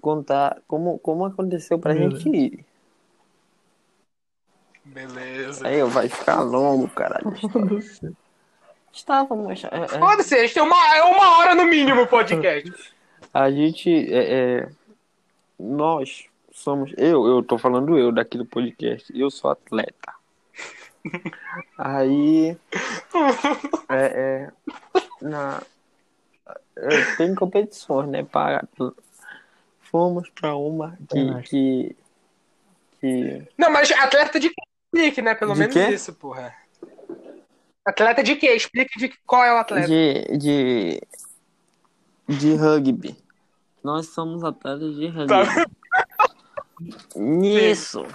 contar como, como aconteceu pra Meu gente ir. Beleza. Aí vai ficar longo, caralho. Não. <laughs> Estávamos. é, é, Foda-se, a gente tem uma, é uma hora no mínimo o podcast. A gente é, é, nós somos eu eu tô falando eu daqui do podcast eu sou atleta <laughs> aí é, é, na é, tem competições né para fomos para uma que, que que. Não, mas atleta de quê? Explique, né? Pelo De menos quê? isso, porra. Atleta de quê? Explique de qual é o atleta. De. De. De rugby. Nós somos atletas de. Tá. Nisso.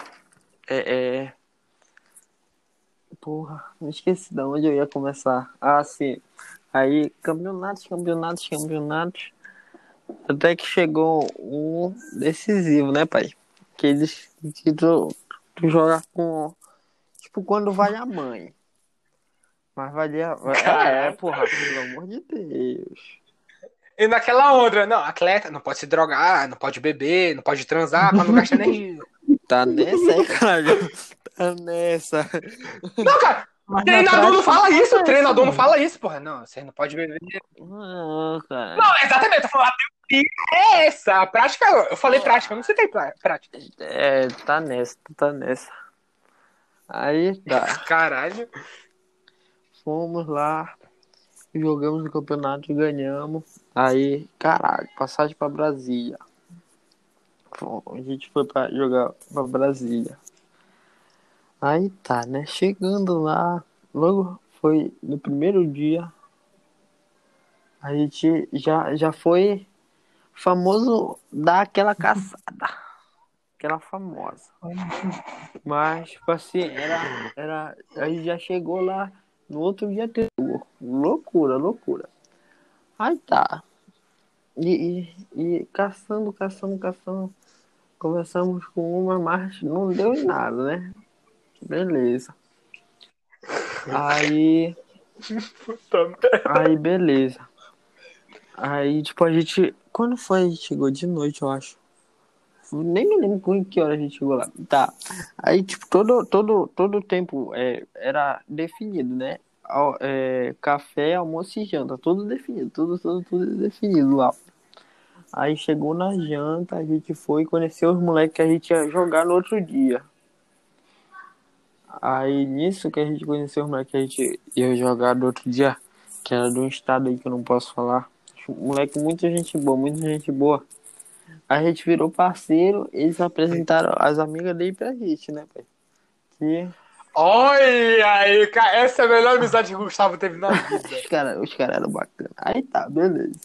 É, é. Porra, me esqueci de onde eu ia começar. Ah, sim. Aí, campeonatos, campeonatos, campeonatos. Até que chegou um decisivo, né, pai? Que eles. Que tu, tu joga com. Tipo, quando vai a mãe. Mas valia. <laughs> É, porra, pelo amor de Deus. E naquela outra, não, atleta não pode se drogar, não pode beber, não pode transar pra não gastar energia. <laughs> Tá nessa aí, caralho. Tá nessa. Não, cara, Mas na treinador não fala isso, acontece, treinador não mano. fala isso, porra. Não, você não pode beber. Não, cara. Não, exatamente, eu tô falando, a teoria é essa. A prática, eu falei prática, eu não citei prá- prática. É, tá nessa, tá nessa. Aí tá. Caralho. Fomos lá, jogamos o campeonato e ganhamos. Aí, caralho, passagem pra Brasília. Bom, A gente foi pra jogar pra Brasília. Aí tá, né? Chegando lá, logo foi no primeiro dia. A gente já, já foi famoso dar aquela caçada. <laughs> Aquela famosa. Mas, tipo assim, era, era. A gente já chegou lá no outro dia jogo. Loucura, loucura. Aí tá. E, e, e caçando, caçando, caçando. Conversamos com uma, mas não deu em nada, né? Beleza. Aí. Aí, beleza. Aí, tipo, a gente. Quando foi? Chegou de noite, eu acho. Nem me lembro com que hora a gente chegou lá. Tá. Aí, tipo, todo, todo, todo tempo é, era definido, né? É, café, almoço e janta. Tudo definido. Tudo, tudo, tudo definido lá. Aí chegou na janta, a gente foi conhecer os moleques que a gente ia jogar no outro dia. Aí nisso que a gente conheceu os moleques que a gente ia jogar no outro dia, que era de um estado aí que eu não posso falar. Moleque, muita gente boa, muita gente boa. A gente virou parceiro, eles apresentaram as amigas dele pra gente, né, pai? Que Olha aí, cara, essa é a melhor amizade que o Gustavo teve na vida. <laughs> os caras os cara eram bacanas. Aí tá, beleza.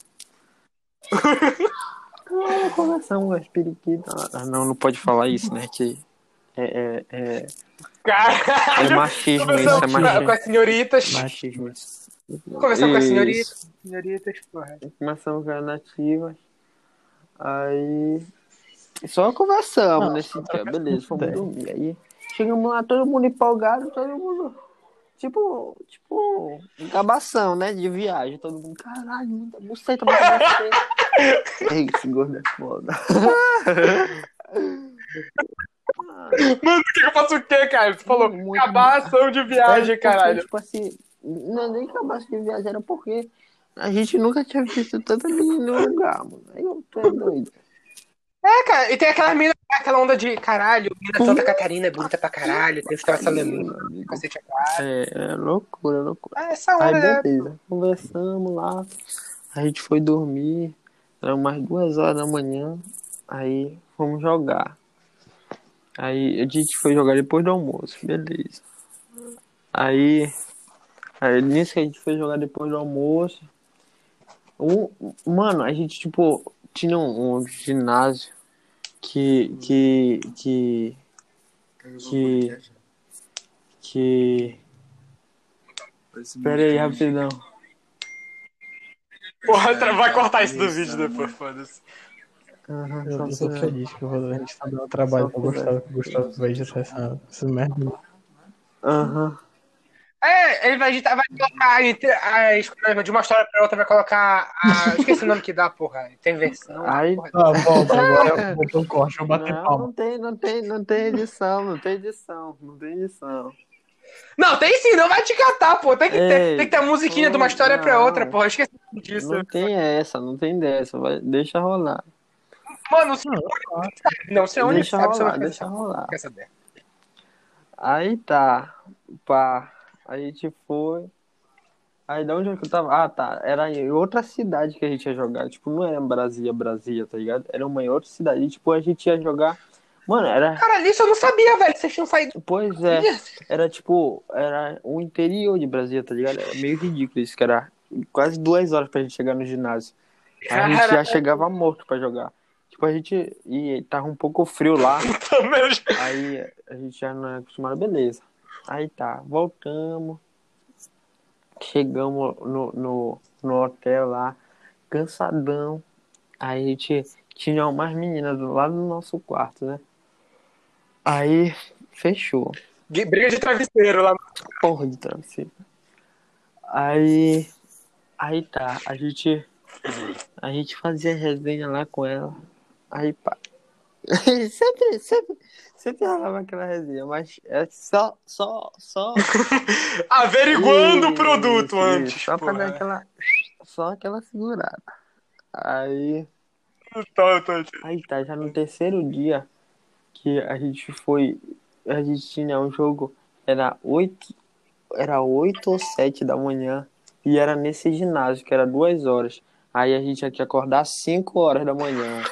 Ah, Conversamos com as periquitas. Ah, não, não pode falar isso, né? Que é, é, é, é machismo isso, é Conversamos com, machismo. as senhoritas. Machismo isso. Conversamos com as senhoritas. Senhoritas, porra. Começamos com as nativas. Aí. Só conversamos Não, nesse dia, beleza, fomos ideia. dormir. Aí chegamos lá, todo mundo empolgado, todo mundo. Tipo, tipo, gabação, né? De viagem. Todo mundo, caralho, muita buceta, muita buceta. <laughs> Ei, esse gordo é foda. Mano, o que eu faço o quê, cara? Tu falou, Muito- acabar a ação de viagem, caralho. Tipo assim, não é nem acabasse de viagem, era porque a gente nunca tinha visto tanta menina no lugar, mano. Aí eu tô doido. É, cara, e tem aquela mina, aquela onda de caralho, mina Santa Catarina é bonita pra caralho, tem história essa alemã, cacete. É, é loucura, loucura. Ah, essa Aí onda, né? beleza, conversamos lá, a gente foi dormir, eram mais duas horas da manhã, aí fomos jogar. Aí a gente foi jogar depois do almoço, beleza. Aí, aí nisso que a gente foi jogar depois do almoço, um, mano, a gente tipo tinha um, um ginásio que que que que que Pera aí, rapidão. Porra, vai cortar isso do vídeo depois, foda-se. Aham, Eu, tô pra- feliz que eu vou- a gente tá dando trabalho pra- Gustavo, que o Gustavo vai editar essa, essa merda. Aham. É, ele vai editar, vai colocar entre as de uma história pra outra, vai colocar a. Esqueci o nome que dá, porra. Tem versão. Aí- porra. Ah, volta, agora eu <laughs> vou um corte, vou bater Não, palma. não tem, não tem, não tem edição, não tem edição, não tem edição. Não, tem sim, não vai te catar, pô. Tem que ter, Ei, tem que ter a musiquinha de uma história pra não. outra, porra. Esqueci disso. Não tem essa, não tem dessa, vai, deixa rolar. Mano, se não, se é onde Deixa sabe, você rolar, não quer deixa rolar. Quer saber. Aí tá, pá, a gente foi. Aí da onde que eu tava? Ah, tá, era em outra cidade que a gente ia jogar. Tipo, não era Brasília, Brasília, tá ligado? Era uma em outra cidade. E, tipo, a gente ia jogar Mano, era. Caralho, isso eu não sabia, velho. Vocês tinham saído. Pois é. Era tipo, era o interior de Brasília, tá ligado? Era meio ridículo isso, que era quase duas horas pra gente chegar no ginásio. A gente já chegava morto pra jogar. Tipo, a gente. E tava um pouco frio lá. Aí a gente já não é acostumado, beleza. Aí tá, voltamos. Chegamos no, no, no hotel lá, cansadão. Aí a gente tinha umas meninas do lado do nosso quarto, né? Aí fechou. Briga de travesseiro lá. Porra de travesseiro. Aí. Aí tá, a gente. A gente fazia resenha lá com ela. Aí pá. <laughs> sempre, sempre, sempre rolava aquela resenha, mas é só, só, só. <laughs> Averiguando o produto isso, antes. Só pra pô, dar é. aquela. Só aquela segurada. Aí. Tá, tá. Aí tá, já no terceiro dia que a gente foi. A gente tinha um jogo, era oito. Era oito ou sete da manhã. E era nesse ginásio, que era duas horas. Aí a gente tinha que acordar às cinco horas da manhã.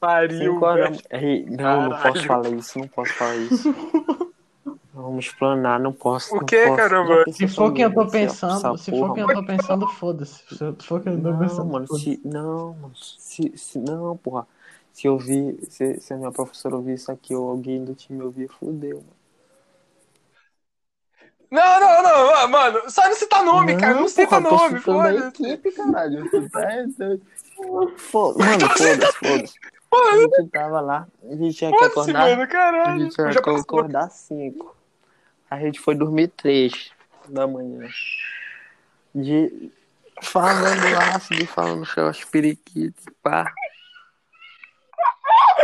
Pariu, horas. Ei, Não, não posso falar isso, não posso falar isso. <laughs> Vamos explanar, não posso. O não posso. caramba? Se for quem eu tô pensando, se for quem eu tô pensando, foda-se. Se for quem eu tô Não, pensando, mano, se, não, mano, se, se, não, porra. Se eu ouvir, se, se a minha professora ouvir isso aqui ou alguém do time ouvir, fudeu, mano. Não, não, não, mano. Só não citar nome, cara. Não cita porra, tô nome, foda-se. equipe, caralho. Tá doido. <laughs> Foda- Mano, foda-se, foda-se. A gente tava lá, a gente tinha que acordar. mano, A gente tinha que acordar às 5. A gente foi dormir 3 da manhã. De... Falando lá, de falando seus periquitos, pá.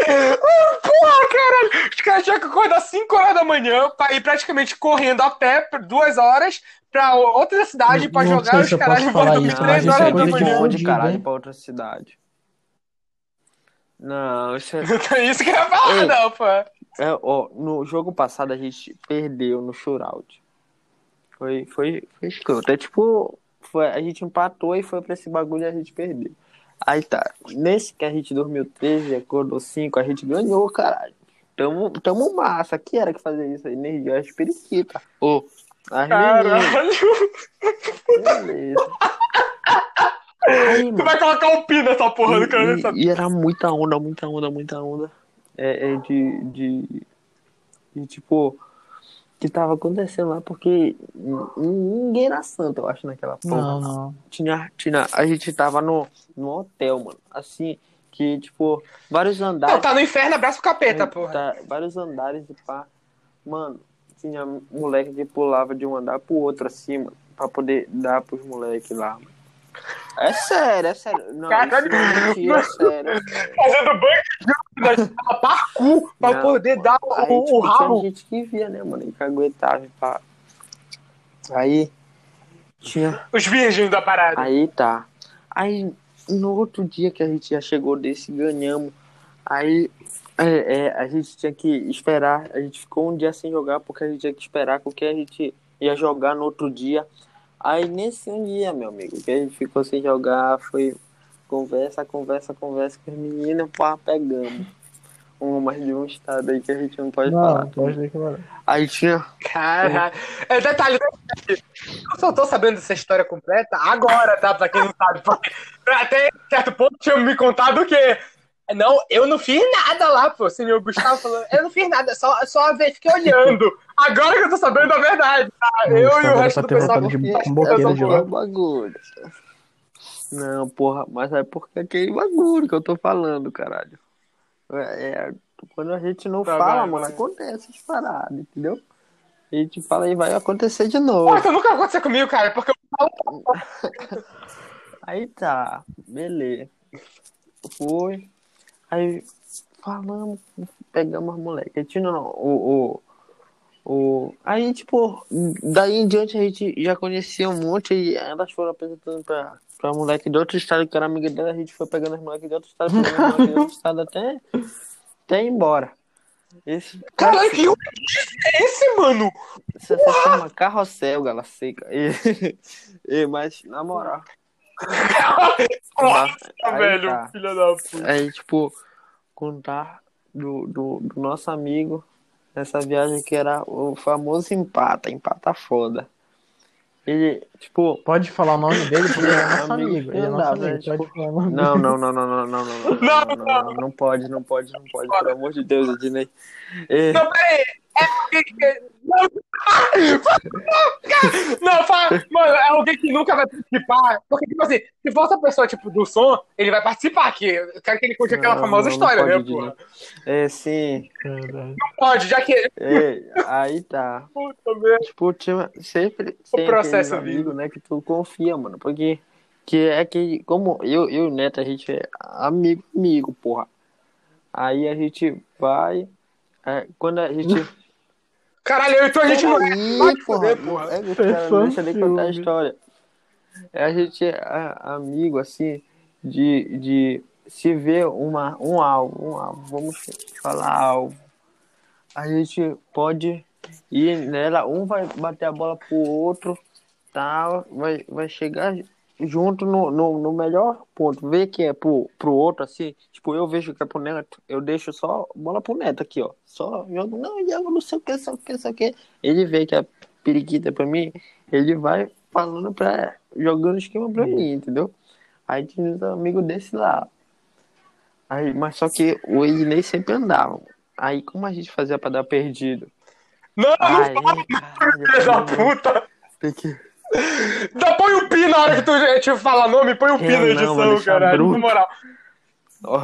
Porra, caralho! Os caras tinham que acordar 5 horas da manhã pra ir praticamente correndo a pé por duas horas pra outra cidade pra Não jogar sei os Não, mas três isso é horas da coisa de manhã. onde, fudido, caralho, pra outra cidade. Não, isso é... <laughs> É isso que eu ia falar, Ei. não, pô. é, ó, no jogo passado a gente perdeu no shootout. Foi, foi, foi escroto. É tipo, foi, a gente empatou e foi pra esse bagulho e a gente perdeu. Aí tá, nesse que a gente dormiu 13 e acordou 5, a gente ganhou, caralho. Tamo, tamo massa. Que era que fazia isso aí? Energia, as periquitas. Ô, as meninas. Caralho. Beleza. Aí, Tu mano, vai colocar um pi nessa porra do cara. e, e, e era muita onda, muita onda, muita onda. É, é de, de, de, tipo, que tava acontecendo lá, porque ninguém era santo, eu acho, naquela porra. Não, não. Tinha, tinha, a gente tava no, no hotel, mano, assim, que, tipo, vários andares. Não, tá no inferno, abraça o capeta, Aí, porra. tá, vários andares e pá. Mano, tinha moleque que pulava de um andar pro outro assim, mano, pra poder dar pros moleques lá. mano. É sério, é sério. Não, Caralho. é mentira, é sério. Fazendo banho de <laughs> parkour pra Não. poder dar o, Aí, o tipo, tinha rabo. gente que via, né, mano, que aguentava pá. Aí, tinha Os virgens da parada. Aí tá. Aí no outro dia que a gente já chegou desse, ganhamos. Aí é, é, a gente tinha que esperar. A gente ficou um dia sem jogar porque a gente tinha que esperar porque a gente ia jogar no outro dia. Aí nesse um dia, meu amigo, que a gente ficou sem jogar, foi conversa, conversa, conversa com as meninas, pá, pegamos. Uma de um estado aí que a gente não pode falar. Não, pode ver que não. Aí tinha. Caralho. É, detalhe, detalhe. Eu só tô sabendo dessa história completa agora, tá? Pra quem não sabe. Até certo ponto tinham me contado que. Não, eu não fiz nada lá, pô. Senhor Gustavo falou, eu não fiz nada, só, só ve- fiquei olhando. Agora que eu tô sabendo a verdade, tá? Eu e o resto do pessoal. de- com boqueira de porra lá. bagulho. Não, porra, mas é porque é aquele bagulho que eu tô falando, caralho. É, é, quando a gente não Tá, fala, vai, mano, vai. acontece as paradas, entendeu? A gente fala e vai acontecer de novo. isso nunca aconteceu comigo, cara, porque eu <laughs> Aí tá, beleza. Foi. Aí falamos, pegamos as moleques. Não, não, o, o, o. Aí, tipo, daí em diante a gente já conhecia um monte e elas foram apresentando pra, pra moleque de outro estado que era amiga dela, a gente foi pegando as moleques de outro estado, pegando as moleques de outro estado até, até ir embora. Esse, Caralho, que ruim é esse, mano? Isso se chama carrossel, gala seca. E, <laughs> e, mas, na moral. Nossa, Aí velho, tá. filha da puta. Aí, tipo, contar do, do, do nosso amigo nessa viagem que era o famoso empata, empata foda. Ele, tipo. Pode falar o nome dele, porque ele é nosso Amigo, amigo. Ele é não nosso dá, né? amigo. Tipo, Não, não, não, não, não, não, não, não, não, Não, não, não, não, não pode, não pode, não pode, pelo amor de Deus, Ednei. É, Não, peraí. É alguém que. Não, não fala. Mano, é alguém que nunca vai participar. Porque, tipo assim, se fosse a pessoa, tipo, do som, ele vai participar aqui. Eu quero que ele conte aquela Não, famosa não, história, né, porra? é sim. Não pode, já que. é, aí tá. Puta merda. Tipo, tinha, sempre tem processo amigos, né, que tu confia, mano, porque que é que, como eu, eu e o Neto, a gente é amigo, amigo, porra. Aí a gente vai, é, quando a gente... <laughs> Caralho, eu então a gente não é. Vai Ih, te porra, porra. é, cara, deixa eu nem contar a história. É, a gente é amigo, assim, de, de se ver uma, um alvo, um alvo, vamos falar alvo. A gente pode ir nela, um vai bater a bola pro outro, tal, vai, vai chegar junto no, no, no melhor ponto, ver que é pro, pro outro, assim, tipo, eu vejo que é pro Neto, eu deixo só bola pro Neto aqui, ó, só jogo, não, jogo não sei o que, sei o que, sei o que, ele vê que a periquita é pra mim, ele vai falando pra, jogando esquema pra mim, entendeu? Aí tinha uns amigos desse lá, aí, mas só que o Ednei sempre andava, aí como a gente fazia pra dar perdido? Não, não Aí, fala, caralho, filho da puta. tem que... Dá, põe o pi na hora que tu te falar nome, põe o pi Eu na não, edição, deixar caralho. Na moral. Ó,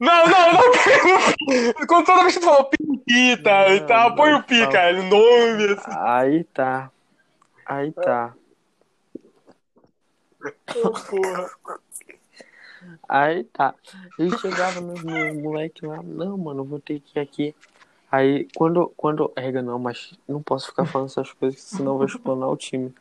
Não, não, não põe. Quando toda vez que tu falou piquita e tal, põe não o pi, cara. Nome, assim. Aí tá. Aí tá. Porra. Aí tá. Ele chegava nos no moleque lá, não, mano, vou ter que ir aqui. Aí quando, quando. Ega, não, mas não posso ficar falando essas coisas, senão eu vou explanar o time.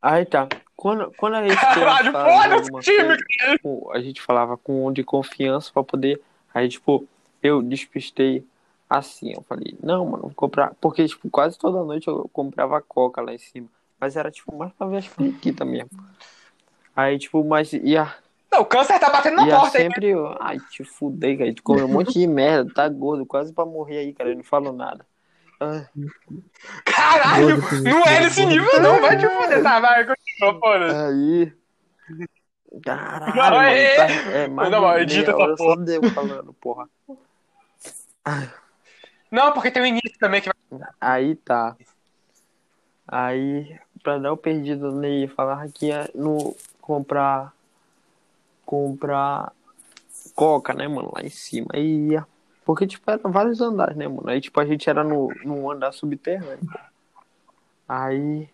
Aí tá. Quando, quando a gente Caralho, o time, coisa, tipo, a gente falava com um de confiança pra poder. Aí, tipo, eu despistei assim. Eu falei, não, mano, vou comprar. Porque, tipo, quase toda noite eu comprava coca lá em cima. Mas era, tipo, mais pra ver as periquitas mesmo. Aí, tipo, mas ia, Não, o câncer tá batendo na ia porta aí. sempre. eu, Ai, te fudei, cara. Tu comeu um monte de merda, tá gordo, quase pra morrer aí, cara. Eu não falo nada. Caralho, não é nesse gordo. nível, não. Vai te fuder, tá? Vai, continua, foda. aí. Caralho, Não, mano, é- tá, é mais Não, não, edita essa hora só deu falando, porra. Não, porque tem o início também que vai. Aí tá. Aí, pra dar o perdido nele, falava que ia no comprar. Comprar coca, né, mano? Lá em cima. Aí ia. Porque, tipo, eram vários andares, né, mano? Aí, tipo, a gente era no, no andar subterrâneo. Aí.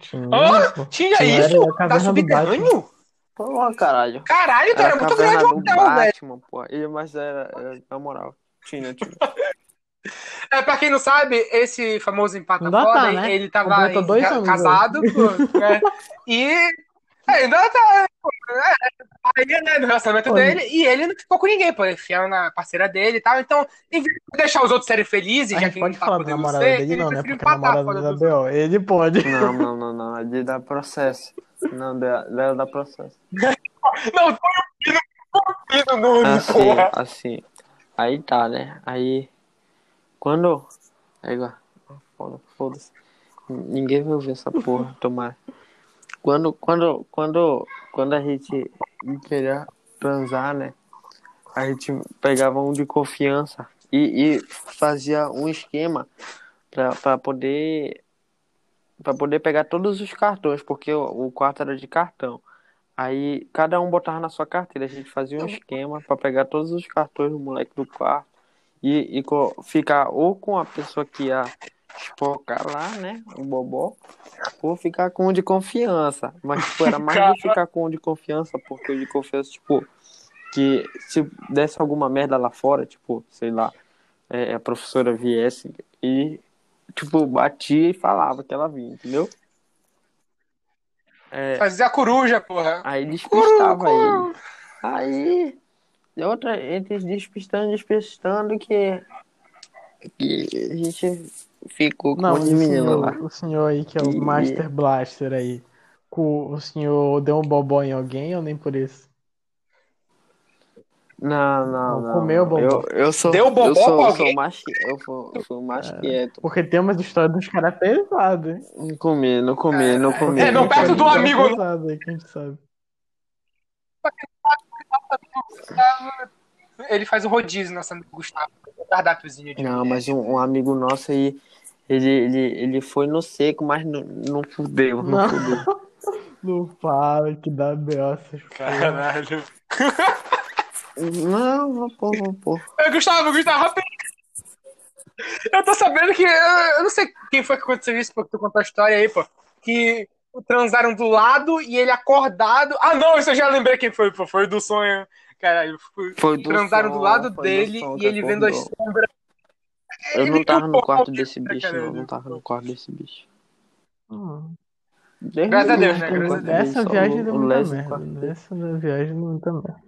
Tinha, pô. tinha Tinha, isso? Tá subterrâneo? Pô, caralho. Caralho, tu Era muito grande o hotel, velho. Batman, pô. E, mas era, era, na moral. Tinha, tinha. <laughs> É, pra quem não sabe, esse famoso empata foda, tá, né? ele tava em- dois ca- anos, casado, pô, né? E é, ainda tá. pô, é, aí, né, no relacionamento Pô, dele, e ele não ficou com ninguém, pô. Ele fiel na parceira dele e tal. Então, em vez de deixar os outros serem felizes, A já gente que pode tá falar da podendo namorada ser, dele, ele não, né? preferiu Porque a empatar a namorada da BO. Ele pode. Não, não, não, não. É de dar processo. Não, dela, dá processo. <laughs> Não, foi o Pino, foi o Pino no, no Assim, porra. assim. Aí tá, né? Aí. Quando. Aí, foda-se. Ninguém vai ouvir essa porra, tomara. Quando, quando, quando, quando a gente queria transar, né? A gente pegava um de confiança e, e fazia um esquema pra, pra poder. Pra poder pegar todos os cartões, porque o, o quarto era de cartão. Aí cada um botava na sua carteira. A gente fazia um esquema pra pegar todos os cartões do moleque do quarto e, e ficar ou com a pessoa que ia espocar lá, né? O bobó, ou ficar com o de confiança. Mas tipo, era mais de ficar com o de confiança, porque o de confiança, tipo, que se desse alguma merda lá fora, tipo, sei lá, é, a professora viesse e, tipo, batia e falava que ela vinha, entendeu? É, Fazia a coruja, porra. Aí despistava ele. Aí, e outra, entre despistando e despistando, que, que a gente ficou com Não, um menino lá. senhor, o senhor aí que é o E- Master Blaster aí. O, o senhor deu um bobó em alguém ou nem por isso? Não, não, Não comeu não. bobó. Eu, eu sou, Deu bobó eu sou, eu sou mais, eu sou, eu sou mais É. quieto. Porque tem umas histórias dos caras pesados, hein? Não comi, não comi, não comi. É, não, perto do amigo, não. pesado aí que a gente sabe. Ele faz o rodízio, nosso amigo Gustavo. O cardápiozinho de Não, mas um, um amigo nosso aí, ele, ele, ele foi no seco, mas não, não fudeu, não, Não. fudeu. <laughs> Não fala que dá beoças. Caralho. Não, vou pôr, vou pôr. Gustavo, Gustavo, rapidinho. Eu tô sabendo que. Eu eu não sei quem foi que aconteceu isso, porque tu contou a história aí, pô. Que transaram do lado e ele acordado. Ah, não, isso eu já lembrei quem foi, pô. Foi do sonho. Caralho, foi- Foi do transaram som, do lado do dele som e ele vendo as sombras. Eu Ele não tava no quarto desse bicho, não. Não tava no quarto desse bicho. Hum. Graças a Deus, né? Graças a Deus. dele, Essa viagem deu muita merda. dele. Essa viagem deu muita merda.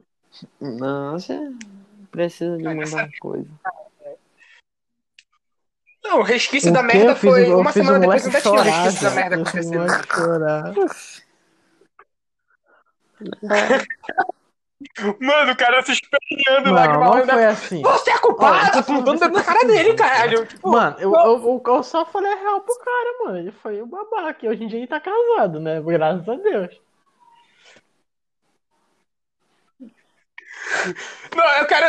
Não, você precisa de muita coisa. Não, o resquício O da merda Eu fiz foi. eu uma semana o depois ainda tinha o resquício da merda Eu acontecendo. chorar. <laughs> <laughs> Mano, o cara se espelhando lá, que Não, não foi assim. Você é culpado, apontando o dedo na cara dele, caralho. Tipo, Mano, eu, eu, eu só falei a real pro cara, mano. Ele foi o babaca. E hoje em dia ele tá casado, né? Graças a Deus. Não, eu quero.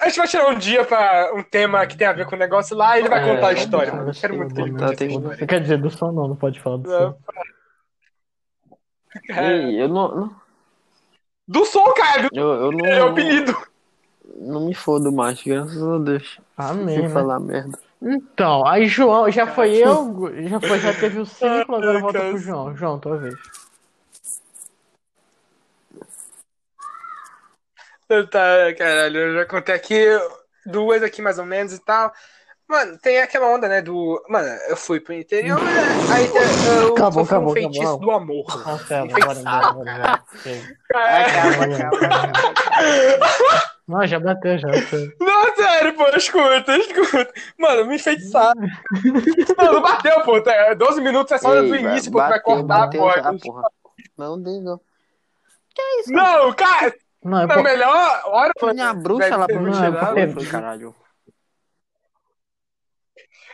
A gente vai tirar um dia pra um tema que tem a ver com o negócio lá e ele vai É, contar a história, mano. Eu quero muito que ele Tá, conte história. Quer dizer, do som não, não pode falar do som. Ei, eu não, não- Do som, cara, eu, eu não, é o apelido. não me fodo mais, graças a Deus. Amém, Sem né? falar merda. Então, aí João, já foi eu, já foi, já teve o ciclo, agora volta pro João. João, tua vez. Tá, caralho, eu já contei aqui duas aqui mais ou menos e tal. Mano, tem aquela onda, né, do... Mano, eu fui pro interior, né, aí eu, eu Acabou, sofri um acabou, feitiço acabou. do amor. Cancela, bora bora. É. Não, já bateu, já bateu. Não, sério, pô, escuta, escuta. Mano, me enfeitiçaram. <laughs> Não, não bateu, pô. tá, 12 minutos é só do Ei, início, pô, vai bateu, cortar, bateu pô. já, porra. Não diga. Não, cara, Não, é a por... melhor hora Foi minha bruxa lá pra me Não, é tirar, caralho.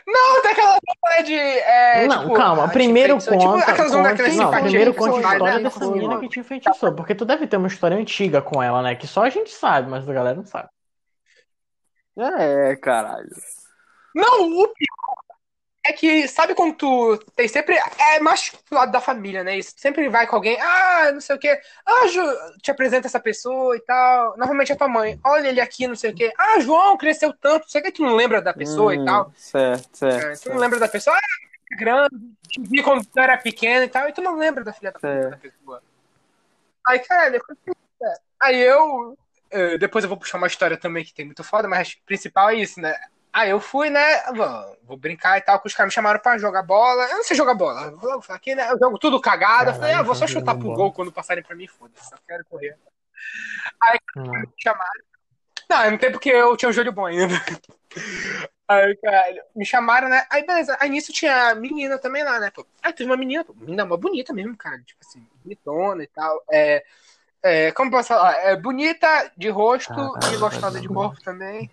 Não, tem aquela história de. É, Não, tipo, calma, primeiro enfeitiçou, conta, Tipo, aquelas conta aquelas não, primeiro conta a faz, história né? dessa menina que te enfeitiçou, porque tu deve ter uma história antiga com ela, né, que só a gente sabe, mas a galera não sabe. É, caralho. Não, o pior é que, sabe quando tu tem sempre. É mais pro lado da família, né? Isso sempre vai com alguém, ah, não sei o quê. Ah, Ju, te apresenta essa pessoa e tal. Normalmente é tua mãe. Olha ele aqui, não sei o quê. Ah, João cresceu tanto. Sei que, tu não lembra da pessoa Hum, e tal. Certo, certo. É, tu não lembra da pessoa, ah, grande, te vi quando tu era pequeno e tal, e tu não lembra da filha da, É. da pessoa. Aí, cara, depois- aí eu. eh, Depois eu vou puxar uma história também que tem muito foda, mas o principal é isso, né? Aí eu fui, né? Vou, brincar e tal, que os caras me chamaram pra jogar bola. Eu não sei jogar bola. Aqui, né? Eu jogo tudo cagado. Eu falei, ah, vou só chutar pro gol quando passarem pra mim, foda-se. Só quero correr. Não. Me chamaram. Não, não tem porque eu tinha um joelho bom ainda. <laughs> Aí, cara, me chamaram, né? Aí, beleza. Aí nisso tinha menina também lá, né? Pô. Aí teve uma menina, pô, menina mó bonita mesmo, cara. Tipo assim, bonitona e tal. É, é, como posso falar? É bonita de rosto Caralho, e gostosa de corpo também.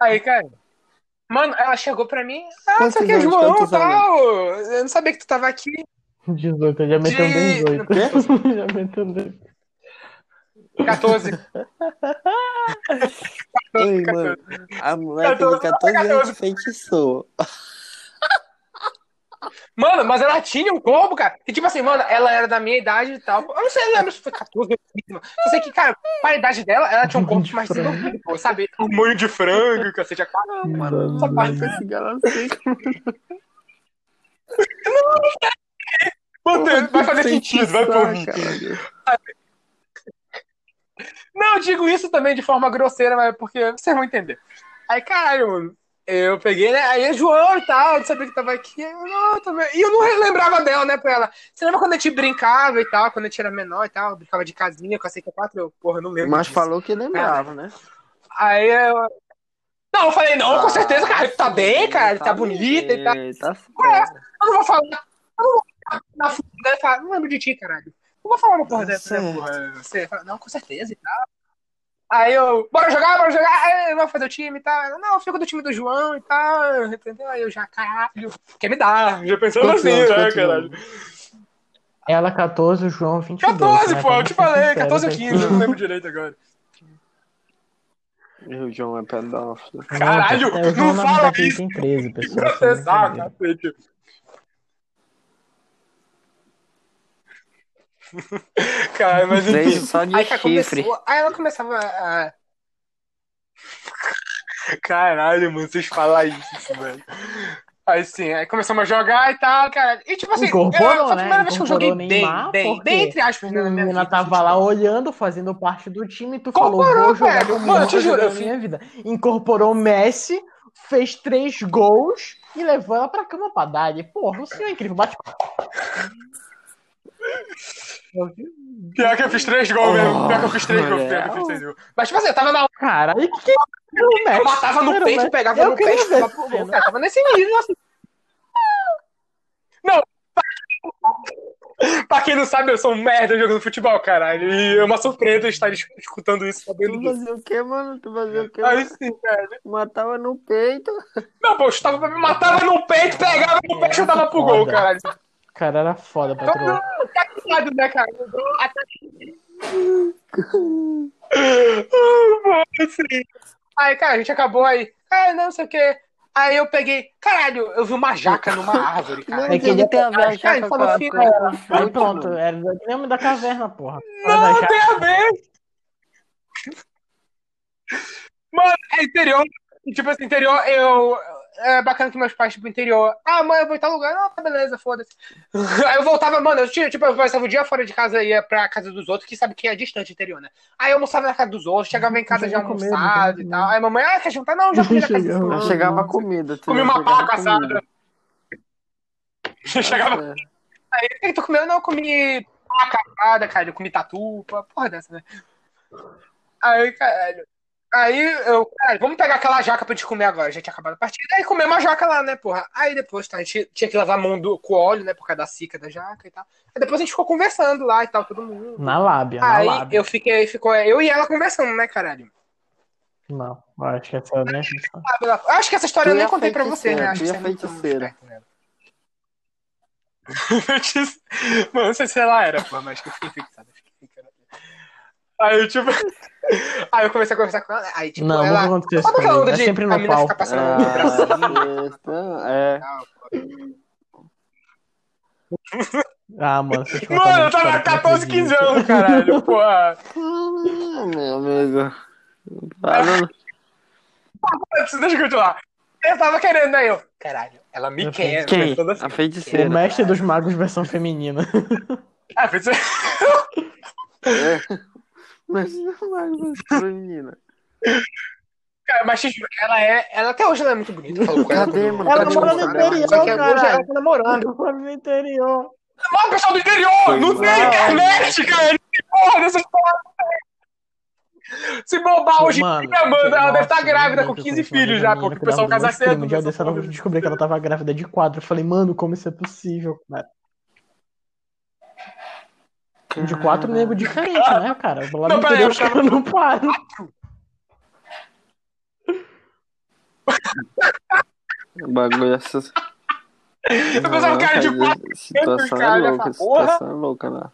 Aí, cara. Mano, ela chegou pra mim. Ah, Quantos você aqui é? João e tal. Eu não sabia que tu tava aqui. 18, eu já meteu De- 18. <laughs> já meteu 18. 14. Ei, mano, a moleque de 14 anos feitiçou. Mano, mas ela tinha um combo, cara. Que tipo assim, mano, ela era da minha idade e tal. Eu não sei, eu lembro se foi 14 ou 15, mano. Eu sei que, cara, para a idade dela, ela tinha um combo mais desenvolvido, pô, sabe? Tamanho de frango, cacete a quatro. Mano, Essa parte não esse galaxy. Mano, vai fazer sentido, vai por mim. Caralho. Não, eu digo isso também de forma grosseira, mas é porque vocês vão entender. Aí, caralho, mano, eu peguei, né? Aí, João e tal, não sabia que tava aqui. Eu, não, também. E eu não lembrava dela, né, pra ela. Você lembra quando a gente brincava e tal, quando a gente era menor e tal, eu brincava de casinha com a CK4? Eu, porra, eu não lembro. Mas disso. falou que lembrava, né? Aí eu. Não, eu falei, não, com certeza, cara, ele tá bem, cara, ele tá bonita e tal. Tá Eu não vou falar. Eu não vou falar na e falar, não lembro de ti, caralho. Eu vou falar uma porra dessa, né, porra? Você fala, não, com certeza e tal. Aí eu, bora jogar, bora jogar, aí, vamos fazer o time e tal. Ela, Não, eu fico do time do João e tal, entendeu? Aí eu já, caralho, quer me dar? Já pensando assim, anos, né, caralho? Ela 14, o João 22. 14, né? pô, eu te falei, sinceros 14 ou aqui. 15, eu não lembro <laughs> direito agora. E o João é pedófilo. Não, Caralho, é, não na fala isso. tem 13, pessoal. Processar, sem brincadeira. cacete. Cara, mas enfim. só de Aí, cara, chifre. começou, aí ela começava a. Caralho, mano, vocês falam isso, velho. Aí sim, aí começamos a jogar e tal, cara. E tipo assim, Incorporou, eu, foi a né? primeira vez que eu joguei bem, Neymar, bem, bem, quê? entre aspas, né, A na minha menina vida. tava lá olhando, fazendo parte do time, e tu falou, Incorporou, vou jogar velho. Mano, eu te juro, joguei eu fiz- minha vida. Incorporou Messi, fez três gols e levou ela pra cama pra dar. E, porra, o senhor é incrível. Bate Pior que eu fiz três gols mesmo. Pior que eu fiz três Oh, gols, pior que eu fiz três gols. Mas tipo assim, eu tava na Caralho, que que Messi? Eu matava no peito, Messi. pegava Eu no peito, ver pro gol, cara, tava nesse nível, assim. Não, pra quem não sabe, eu sou um merda jogando futebol, caralho. E é uma surpresa estar es- escutando isso, sabendo Tu disso. fazia o quê, mano? Tu fazia o quê? Aí sim, cara. Matava no peito. Não, pô, eu chutava pra mim, matava no peito, pegava no peito e chutava pro gol, caralho. Cara era foda, patroa. Atacado, <laughs> né, cara? Ah, mano, sim. Aí, cara, a gente acabou aí. Ah, não sei o quê. Aí eu peguei, caralho, eu vi uma jaca numa <laughs> árvore, cara. Não, É que ele tem a ver Cara, já ele com falou a assim, com a- com a Aí pronto, era do nome da caverna, porra. Não, tem a ver. Mano, é interior. Tipo assim, interior, eu. É bacana que meus pais, tipo, interior. Ah, mãe, eu vou em tal lugar. Não, tá beleza, foda-se. <laughs> Aí eu voltava, mano, eu tinha, tipo, eu passava o dia fora de casa e ia pra casa dos outros, que sabe que é distante interior, né? Aí eu almoçava na casa dos outros, chegava em casa já almoçado e né? tal. Aí mamãe, ah, quer jantar? Não, já comi na casa do Chegava. Já chegava comida. tu Comi uma paca assada. comida. <laughs> Chegava. É. Aí, o que tu comeu? Não, eu comi paca assada, cara. Eu comi tatu, porra dessa, né? Aí, caralho. Aí eu, caralho, vamos pegar aquela jaca pra gente comer agora. Já tinha acabado a partida. Aí comemos uma jaca lá, né, porra? Aí depois tá, a gente tinha que lavar a mão do, com óleo, né, por causa da cica da jaca e tal. Aí depois a gente ficou conversando lá e tal, todo mundo. Na lábia, na Aí lábia. eu fiquei, ficou eu e ela conversando, né, caralho? Não, eu acho que essa é Eu acho que essa história eu nem a contei pra você, né? Acho que a você é feiticeira. né? <laughs> Mano, não sei se ela era, pô, mas que eu fiquei fixado. eu fiquei fixado. Aí, eu, tipo. <laughs> Aí eu comecei a conversar com ela. Aí, tipo, Não, ela. nunca aconteceu isso aquela comigo. onda É de sempre a no pau. ficar o Ah, é. Ah, mano, Mano, eu tava contaram 14, 15 anos. caralho, <laughs> porra. Ah, meu amigo. Fala- <laughs> Deixa eu continuar. Eu tava querendo, né? Eu, caralho, ela me quer. Quem? assim. A O feiticeira. mestre dos magos versão feminina. Ah, pensei- É. Mas não é <laughs> uma menina. Cara, mas juro, ela é. Ela até hoje ela é muito bonita. Falou com ela Cadê, mano? Ela quando mora eu no tinha namorado, Só que interior, hoje ela tá namorando. Mora no interior. Mano, pessoal do interior! Foi não tem internet, cara! Que porra porra, velho! Se bobar hoje, Mano, minha Amanda, ela deve estar nossa, grávida eu com lembro que eu 15 conheci uma filhos já, porque o pessoal grávida casa dos primos. cedo. Um dia ela porra. descobri que ela tava grávida de quatro. Eu falei, mano, como isso é possível, cara? De quatro nego diferentes, né, cara? Lá Não, no interior os caras não param. O bagulho é essas. Eu pensava que era de quatro Situação cara, é eu ia louca, situação é louca lá.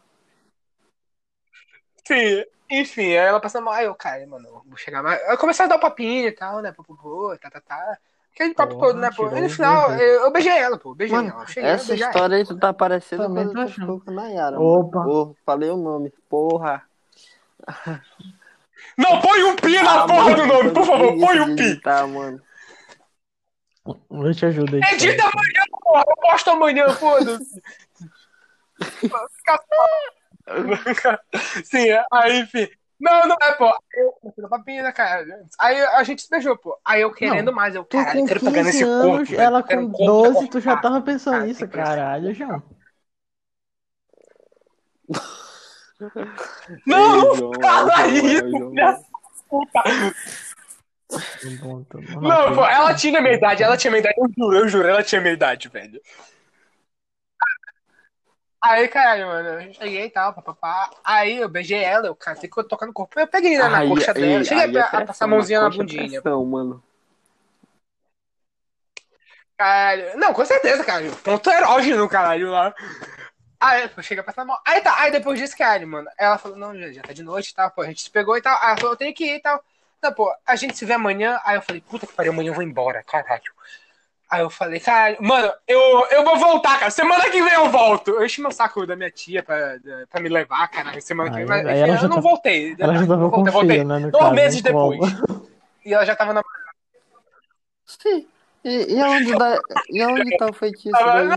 Sim, enfim, aí ela passando mal, aí eu, cara, mano, eu vou chegar mais. Eu comecei a dar o papinho e tal, né? Pô, pô, pô, tá, tá, tá. Aquele papo Porra, todo, né, pô? E no final, eu, eu beijei ela, pô, beijei Mano, ela. Cheguei, essa beijei história aí tu tá parecendo Também quando tô tu ficou com a Nayara. Opa. Porra, falei o nome. Porra. ela. Não, põe um pi na Ah, porra mano, do nome, por favor, põe um pi. editar, mano. Eu te ajudo aí. Edita amanhã, porra, eu posto amanhã, foda-se. <laughs> Sim, aí, enfim. Não, não é, pô. Aí eu comecei a dar papinho, né, cara? Aí a gente se beijou, pô. Aí eu querendo Não, mais, eu, caralho, com quero pegar 15 nesse anos, corpo. velho, ela com um corpo 12, tu já tava pensando Cara, nisso, caralho, João. Não, não fala isso, puta. Não, pô, ela tinha minha idade, ela tinha minha idade, eu juro, eu juro, ela tinha minha idade, velho. Aí, caralho, mano, eu cheguei e tal, papapá. Aí eu beijei ela, eu cara, tem que tocar no corpo. Eu peguei né, na Aí- coxa aí- dela. Cheguei aí é a, a pressão, passar a mãozinha na é bundinha. pressão, mano. Caralho. Não, com certeza, cara. Ponto erógeno, caralho, lá. Aí, pô, chega pra passar a mão. Aí tá, aí depois disso, caralho, mano. Ela falou, não, já, já tá de noite e tal, pô, a gente se pegou e tal. Aí ela falou, eu tenho que ir e tal. Não, pô, a gente se vê amanhã. Aí eu falei, puta que pariu, amanhã eu vou embora, caralho. Aí eu falei, caralho, mano, eu, eu vou voltar, cara. Semana que vem eu volto. Eu enchi meu saco da minha tia pra, pra me levar, caralho, semana que vem. Mas aí enfim, ela eu já não tá- voltei. Ela já tava voltei, voltei. filho, né? Dois caso, meses no colo. depois. E ela já tava na. <laughs> Sim. E, e, aonde dá, e aonde tá o feitiço Ah, daí?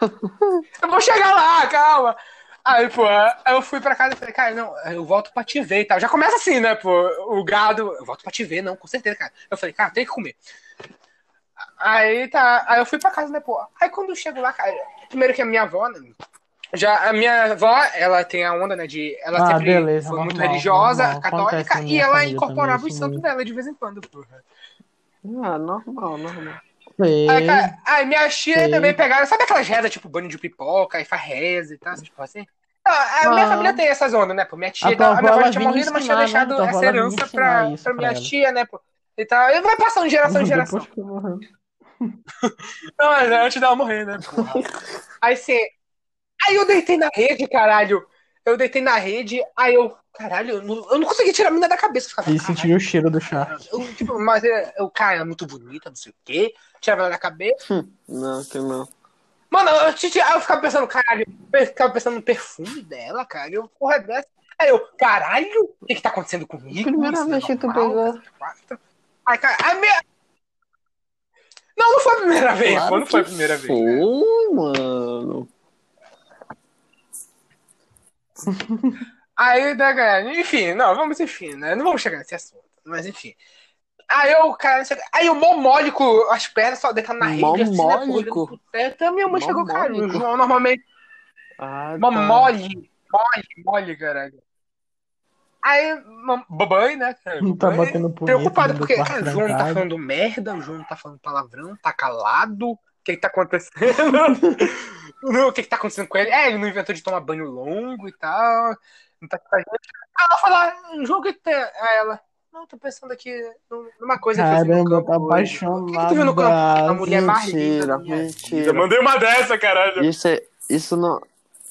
<laughs> Eu vou chegar lá, calma. Aí, pô, eu fui pra casa e falei, cara, não, eu volto pra te ver e tal. Já começa assim, né, pô, o gado, eu volto pra te ver, não, com certeza, cara. Eu falei, cara, tem que comer. Aí tá, aí eu fui pra casa, né, pô. Aí quando eu chego lá, cara, primeiro que a minha avó, né, já, a minha avó, ela tem a onda, né, de, ela Ah, sempre beleza, foi muito normal, religiosa, normal. católica, e ela incorporava também, santos muito. dela de vez em quando, porra. Ah, normal, normal. Sei. Aí, cara, aí minha tia Sei. também pegaram, sabe aquelas rezas, tipo banho de pipoca, e faz reza e tal, essas porra assim? Ah, A minha Ah. família tem essas ondas, né, pô? Minha tia, A a minha avó, tinha morrido, mas tinha né? deixado essa herança pra pra minha ela. tia, né, pô? E tal. E vai passando de geração em <laughs> geração. Eu. Não, mas antes dela morrer, né, porra? <laughs> Aí você. Aí eu deitei na rede, caralho. Eu deitei na rede, aí eu. Caralho, eu não, eu não consegui tirar a mina da cabeça. Eu ficava, E sentiu o cheiro do chá. Eu, tipo, mas é, eu, cara, é muito bonita, não sei o quê. Tirava ela da cabeça. Não, que não. Mano, eu, aí eu ficava pensando, caralho, eu ficava pensando no perfume dela, cara. Eu, porra, é dessa. Aí eu, caralho, o que que tá acontecendo comigo? Primeira é vez que tu pegou. Aí, cara, a minha... Não, não foi a primeira vez, Claro não foi a primeira vez. Foi, né? mano. <laughs> Aí, né, galera, enfim, não, vamos, enfim, né? Não vamos chegar nesse assunto, mas enfim. Aí eu, cara, aí mole com as pernas só deitando na rede, Mó assim, né. Aí minha mãe chegou, cara, o normalmente Ah, tá. mole, mole, mole, caralho. Aí, babai, né, cara? Não tá batendo punheta Preocupado, porque, cara, o João tá falando merda, o João tá falando palavrão, tá calado. O que que tá acontecendo? <laughs> Não, o que que tá acontecendo com ele? É, ele não inventou de tomar banho longo e tal. Não tá com a gente. Aí ela fala, João, o que que tem? Aí ela, não, tô pensando aqui numa coisa que eu vi no Caramba, campo tá hoje. O que que tu viu no campo? A mulher mais linda Mentira. Mandei uma dessa, caralho. Isso, é, isso não.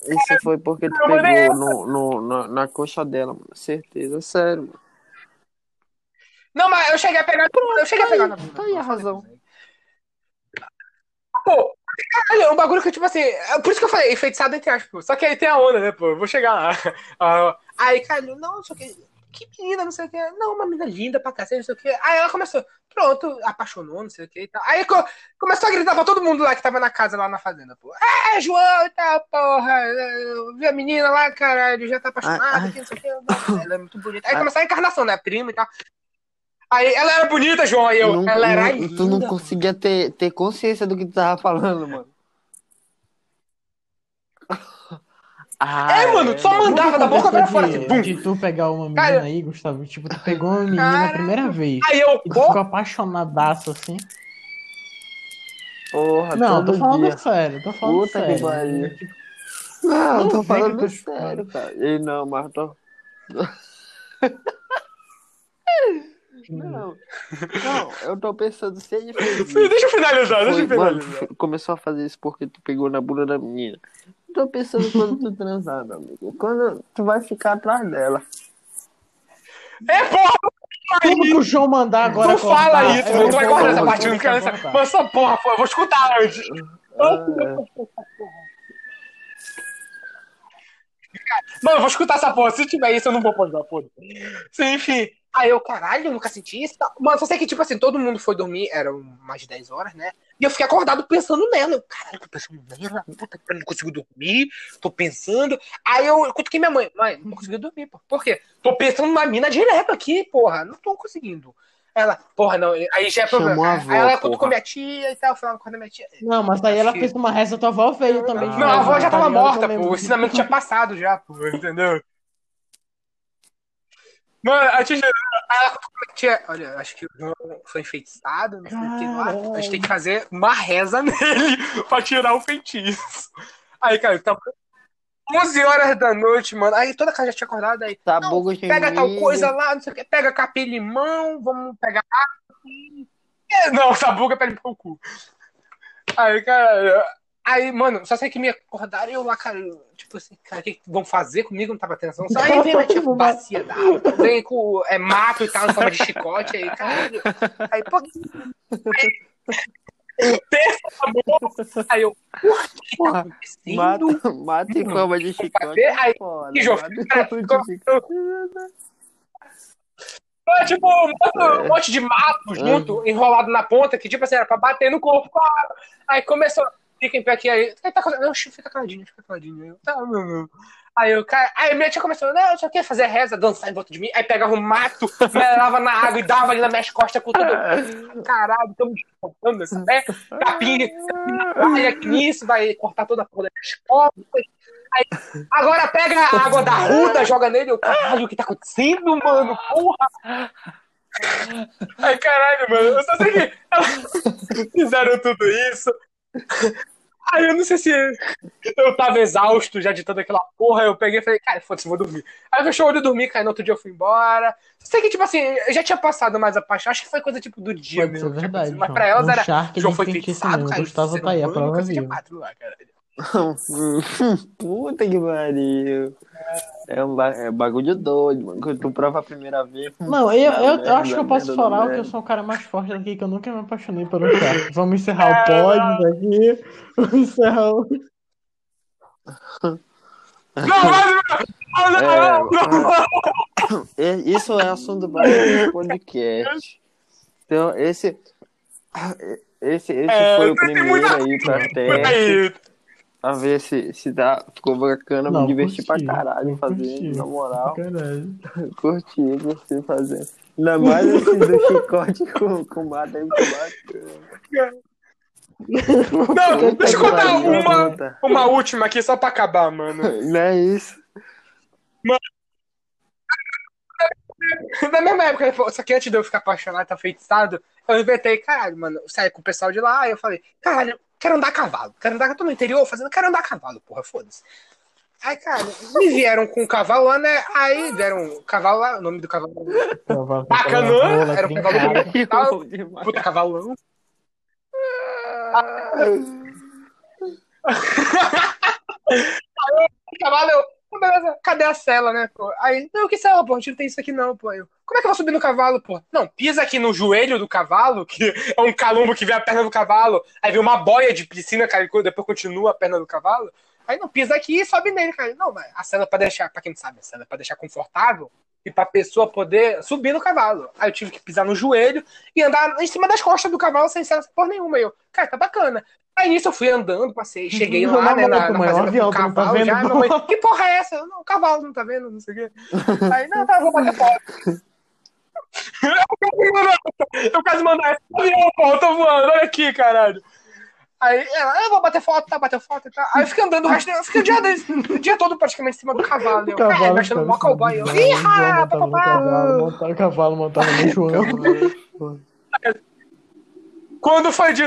Isso foi porque tu Eu mandei pegou no, no, na, na coxa dela, mano. Certeza, sério, mano. Não, mas eu cheguei a pegar. Eu cheguei a Tá pegar aí, na bunda. tá aí a razão. Pô, caralho, é um bagulho que, tipo assim, é por isso que eu falei, enfeitiçado entre aspas, pô. Só que aí tem a onda, né, pô? Eu vou chegar lá. <laughs> Ah, aí, cara, não, só que. Que menina, não sei o que. Não, uma menina linda pra cacete, não sei o que. Aí ela começou, pronto, apaixonou, não sei o que e tal. Aí co- começou a gritar pra todo mundo lá que tava na casa, lá na fazenda, pô. É, João e tal, porra. Eu vi a menina lá, caralho, já tá apaixonada, Ai, ai. que não sei o que. Ela é muito bonita. Aí começou a encarnação, né, prima e tal. Aí ela era bonita, João, aí eu, Não- ela era não- linda. tu não conseguia ter, ter consciência do que tu tava falando, mano. Ah, É, mano, tu só mano. mandava da boca pra de, fora, assim, bum. de tu pegar uma menina Cara- aí, Gustavo, tipo, tu pegou uma menina Cara- a primeira vez Aí eu, e tu ficou apaixonadaço assim. Porra, Não, tô falando dia. sério, tô falando Puta que sério. pariu. Tipo, Não, eu tô falando que tô sério, cara. E não, mas tô. Não, não, eu tô pensando se ele fez isso. deixa eu finalizar, deixa eu mano, finalizar. tu começou a fazer isso porque tu pegou na bunda da menina. Tô pensando quando tu transar, meu amigo. Quando tu vai ficar atrás dela. É, porra, Tudo que o João mandar agora não fala cortar, isso, eu mano. Tu vai cortar essa parte, eu não quero vou essa. Mas essa porra, pô, eu vou escutar antes. Ah, Mano, eu vou escutar essa porra. Se tiver isso, eu não vou postar, foda. Enfim. Aí eu, caralho, eu nunca senti isso. e. Mano, só sei que, tipo assim, todo mundo foi dormir, eram mais de 10 horas, né? E eu fiquei acordado pensando nela. Eu, caralho, tô pensando nela. Puta, eu não consigo dormir. Tô pensando. Aí eu cutuquei minha mãe. Mãe, não consegui dormir, pô. Por quê? Tô pensando numa mina direto aqui, porra. Não tô conseguindo. Ela, porra, não. Aí já é Chamou problema. a avó, aí ela cutucou minha tia e tal. Falando com a minha tia. Não, mas aí ela fez uma reza, tua avó veio também. de Não, a avó já tá tava morta, Eu pô. O ensinamento tinha passado já, pô. Entendeu? Mano, a tia, cutucou minha tia, olha, acho que o João foi enfeitiçado, não sei o que lá. A gente tem que fazer uma reza <laughs> nele pra tirar o feitiço. Aí, cara, tava 11 horas da noite, mano. Aí toda a casa já tinha acordado. Aí, Sabugo não, pega tal coisa lá, não sei o que. Pega capim-limão, vamos pegar água. É, não, sabuga pega o cu. Aí, cara. Aí, mano, só sei que me acordaram e eu lá, cara, tipo assim, cara, o que, vão fazer comigo? Não tava atenção. Só aí vem tipo, <laughs> bacia d'água, vem com é, mato e tal, em forma de chicote aí, caralho. Aí, pô. Aí, pensa, aí eu, porra, que tá acontecendo? Mata, forma de chicote. Aí, Foda, que jogo, cara. É tipo um monte, um monte de mato junto, enrolado na ponta, que tipo assim, era pra bater no corpo. Aí começou, fica em pé aqui, aí, tá? Não, fica caladinho, fica caladinho. Aí eu, tá, meu, meu. Aí eu, cara, aí minha tia começou, não, eu só queria fazer reza, dançar em volta de mim, aí pegava um mato, melava na água e dava ali nas minhas costas com tudo. <laughs> Caralho, tô me espantando essa né? Capim, <laughs> vai aqui nisso, vai cortar toda a porra das costas. Aí, agora pega a água da ruda, joga nele. Eu, caralho, o que tá acontecendo, mano? Porra! Ai, caralho, mano. Eu só sei que elas <laughs> fizeram tudo isso. Aí eu não sei se eu tava exausto já de toda aquela porra. Eu peguei e falei, cara, foda-se, vou dormir. Aí eu fechei o olho e dormi, cara. No outro dia eu fui embora. Sei que, tipo assim, eu já tinha passado mais a paixão. Acho que foi coisa tipo do dia Pode mesmo. tipo verdade, assim, mas pra elas era. João foi feitiçado, cara. Gustavo tá aí, a prova viva. quatro lá, cara. <laughs> Puta que pariu. É um ba- é bagulho doido, mano. Quando tu prova a primeira vez. Não, eu, eu, eu acho que eu posso falar merda. que eu sou o cara mais forte daqui, que eu nunca me apaixonei pelo Shark. Vamos encerrar o pod daqui. Vamos encerrar o. Não. Não, não, não. É, Isso é assunto para outro podcast. Então, esse. Esse, esse É, foi o primeiro aí pra Por teste. Aí. A ver se, se dá, ficou bacana, Não, me diverti curti, pra caralho fazendo, na moral. Caralho. <laughs> Curti, curti fazendo. Ainda mais esse <laughs> do chicote com, com mata aí, ficou bacana. Não, <laughs> deixa eu contar uma, uma última aqui só pra acabar, mano. Não é isso. Na mesma época, só que antes de eu ficar apaixonado, tá feitiçado, eu inventei, caralho, mano, eu saí com o pessoal de lá, e eu falei, caralho, quero andar a cavalo, quero andar, eu tô no interior fazendo, quero andar a cavalo, porra, foda-se. Aí, cara, me vieram com um cavalo lá, né? Aí deram um cavalo lá, o nome do cavalo. Bacana, era um cavalo demais. puta cavalão. O cavalo, eu, "Ah, beleza, cadê a cela, né, pô? Aí, não, que cela, pô, a gente não tem isso aqui não, pô. Eu, como é que eu vou subir no cavalo, pô? Não, pisa aqui no joelho do cavalo, que é um calombo que vem a perna do cavalo, aí vem uma boia de piscina, cara, depois continua a perna do cavalo. Aí não, pisa aqui e sobe nele, cara. Não, mas a cela é pra deixar, pra quem não sabe, a cela é pra deixar confortável e pra pessoa poder subir no cavalo. Aí eu tive que pisar no joelho e andar em cima das costas do cavalo sem cela por nenhuma. Aí eu, cara, tá bacana. Aí nisso eu fui andando, passei, cheguei Não, lá, na né, na, na fazenda avião, com o não tá cavalo vendo, já. Minha mãe, que porra é essa? Não, o cavalo não tá vendo, não sei o quê. Aí, não, tá, vou bater foto. <laughs> Eu quase mandar esse avião, pô, eu tô voando, olha aqui, caralho. Aí ela, eu vou bater foto, tá, bater foto e tal. Aí eu fiquei andando o resto, eu fiquei o dia, o dia todo praticamente em cima do cavalo. Eu, cara, me achando mó cowboy. Eu, ih, papapá. cavalo, montava o cavalo, montava no João. <laughs> Quando foi de.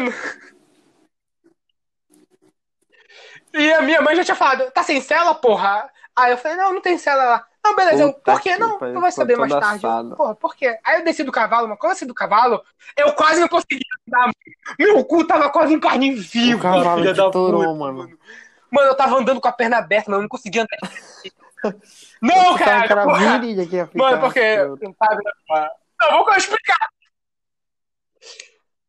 E a minha mãe já tinha falado, tá sem cela, porra? Aí eu falei, não, não tem cela lá. Não, beleza, eu, por quê? que Não, tu vai saber mais tarde. Eu, porra, por quê? Aí eu desci do cavalo, mas quando eu desci do cavalo, eu quase não conseguia andar. Meu cu tava quase em carne viva, O cavalo filha da torou, puta, mano. Mano, eu tava andando com a perna aberta, mas eu não conseguia andar. <laughs> Não, tava cara, porra. Mano, porque. Não, não, vou explicar.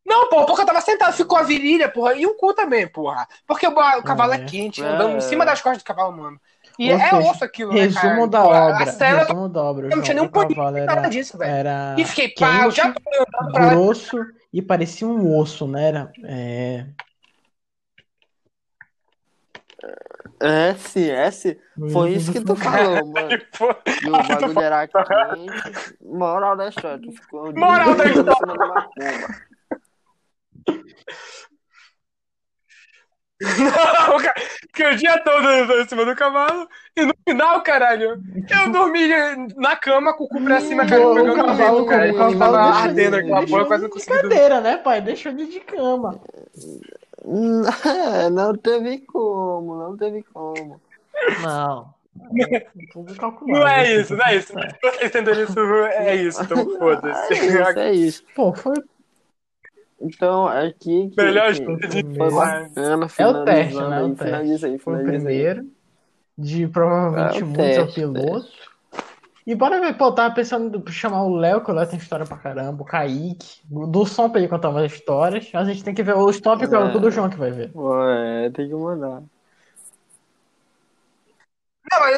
Não, porra, porque eu tava sentado, ficou a virilha, porra, e o cu também, porra. Porque o, o cavalo é, É. quente, É. andando em cima das costas do cavalo, mano. E Ou é seja, osso aquilo, né, cara? Resumo da Porra, obra. A cela, Resumo da obra. eu não tinha um O paninho, cavalo nada era, disso, velho. era E fiquei, pá, eu já tô andando pra lá. grosso e parecia um osso, né? Era, é... S, S. Foi isso que tu falou, mano. E o bagulho <laughs> era quente. Moral da história, tu ficou Moral da história. Não, cara, fiquei o dia todo em cima do cavalo e no final, caralho, eu dormi na cama com o cu pra cima, cara, O, pegando o no cavalo, cara. o cavalo tava ardendo de, aquela porra, quase não consegui dormir. cadeira, né, pai? Deixou de, de cama. Não teve como, não teve como. Não. Não é isso, não é isso. é. Vocês entenderam isso, é isso, então <laughs> É foda-se. isso, é isso. Pô, foi, Então, aqui que, Melhor que de foi bacana, É o teste, né? O aí, teste. finaliza aí, foi o primeiro. De provavelmente É o muitos ao teste, piloto. E bora ver, pô, eu tava pensando em chamar o Léo, que o Léo tem história pra caramba, o Kaique, do som pra ele contar umas histórias. A gente tem que ver os tópicos, é É. o do João que vai ver. Pô, é, tem que mandar. Não, mas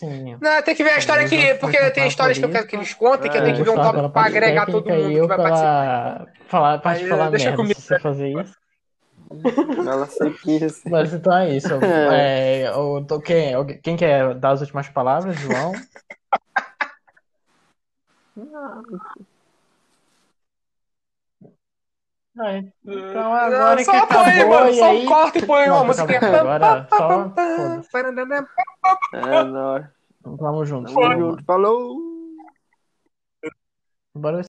Sim. não, tem que ver a história Eu que. vou Porque tem histórias que eu quero que eles contem, que eu É, tenho que ver um tópico pra agregar todo mundo que vai participar. pela falar, parte falar deixa merda comigo. se você fazer isso. Ela sempre. Mas então é isso. <laughs> É, eu tô- quem, quem quer dar as últimas palavras, João? É, <laughs> Então agora só que põe, acabou, mano, e só aí... corta e põe uma acabou. Agora só. É nóis. Tamo junto. Tamo junto. Falou! Bora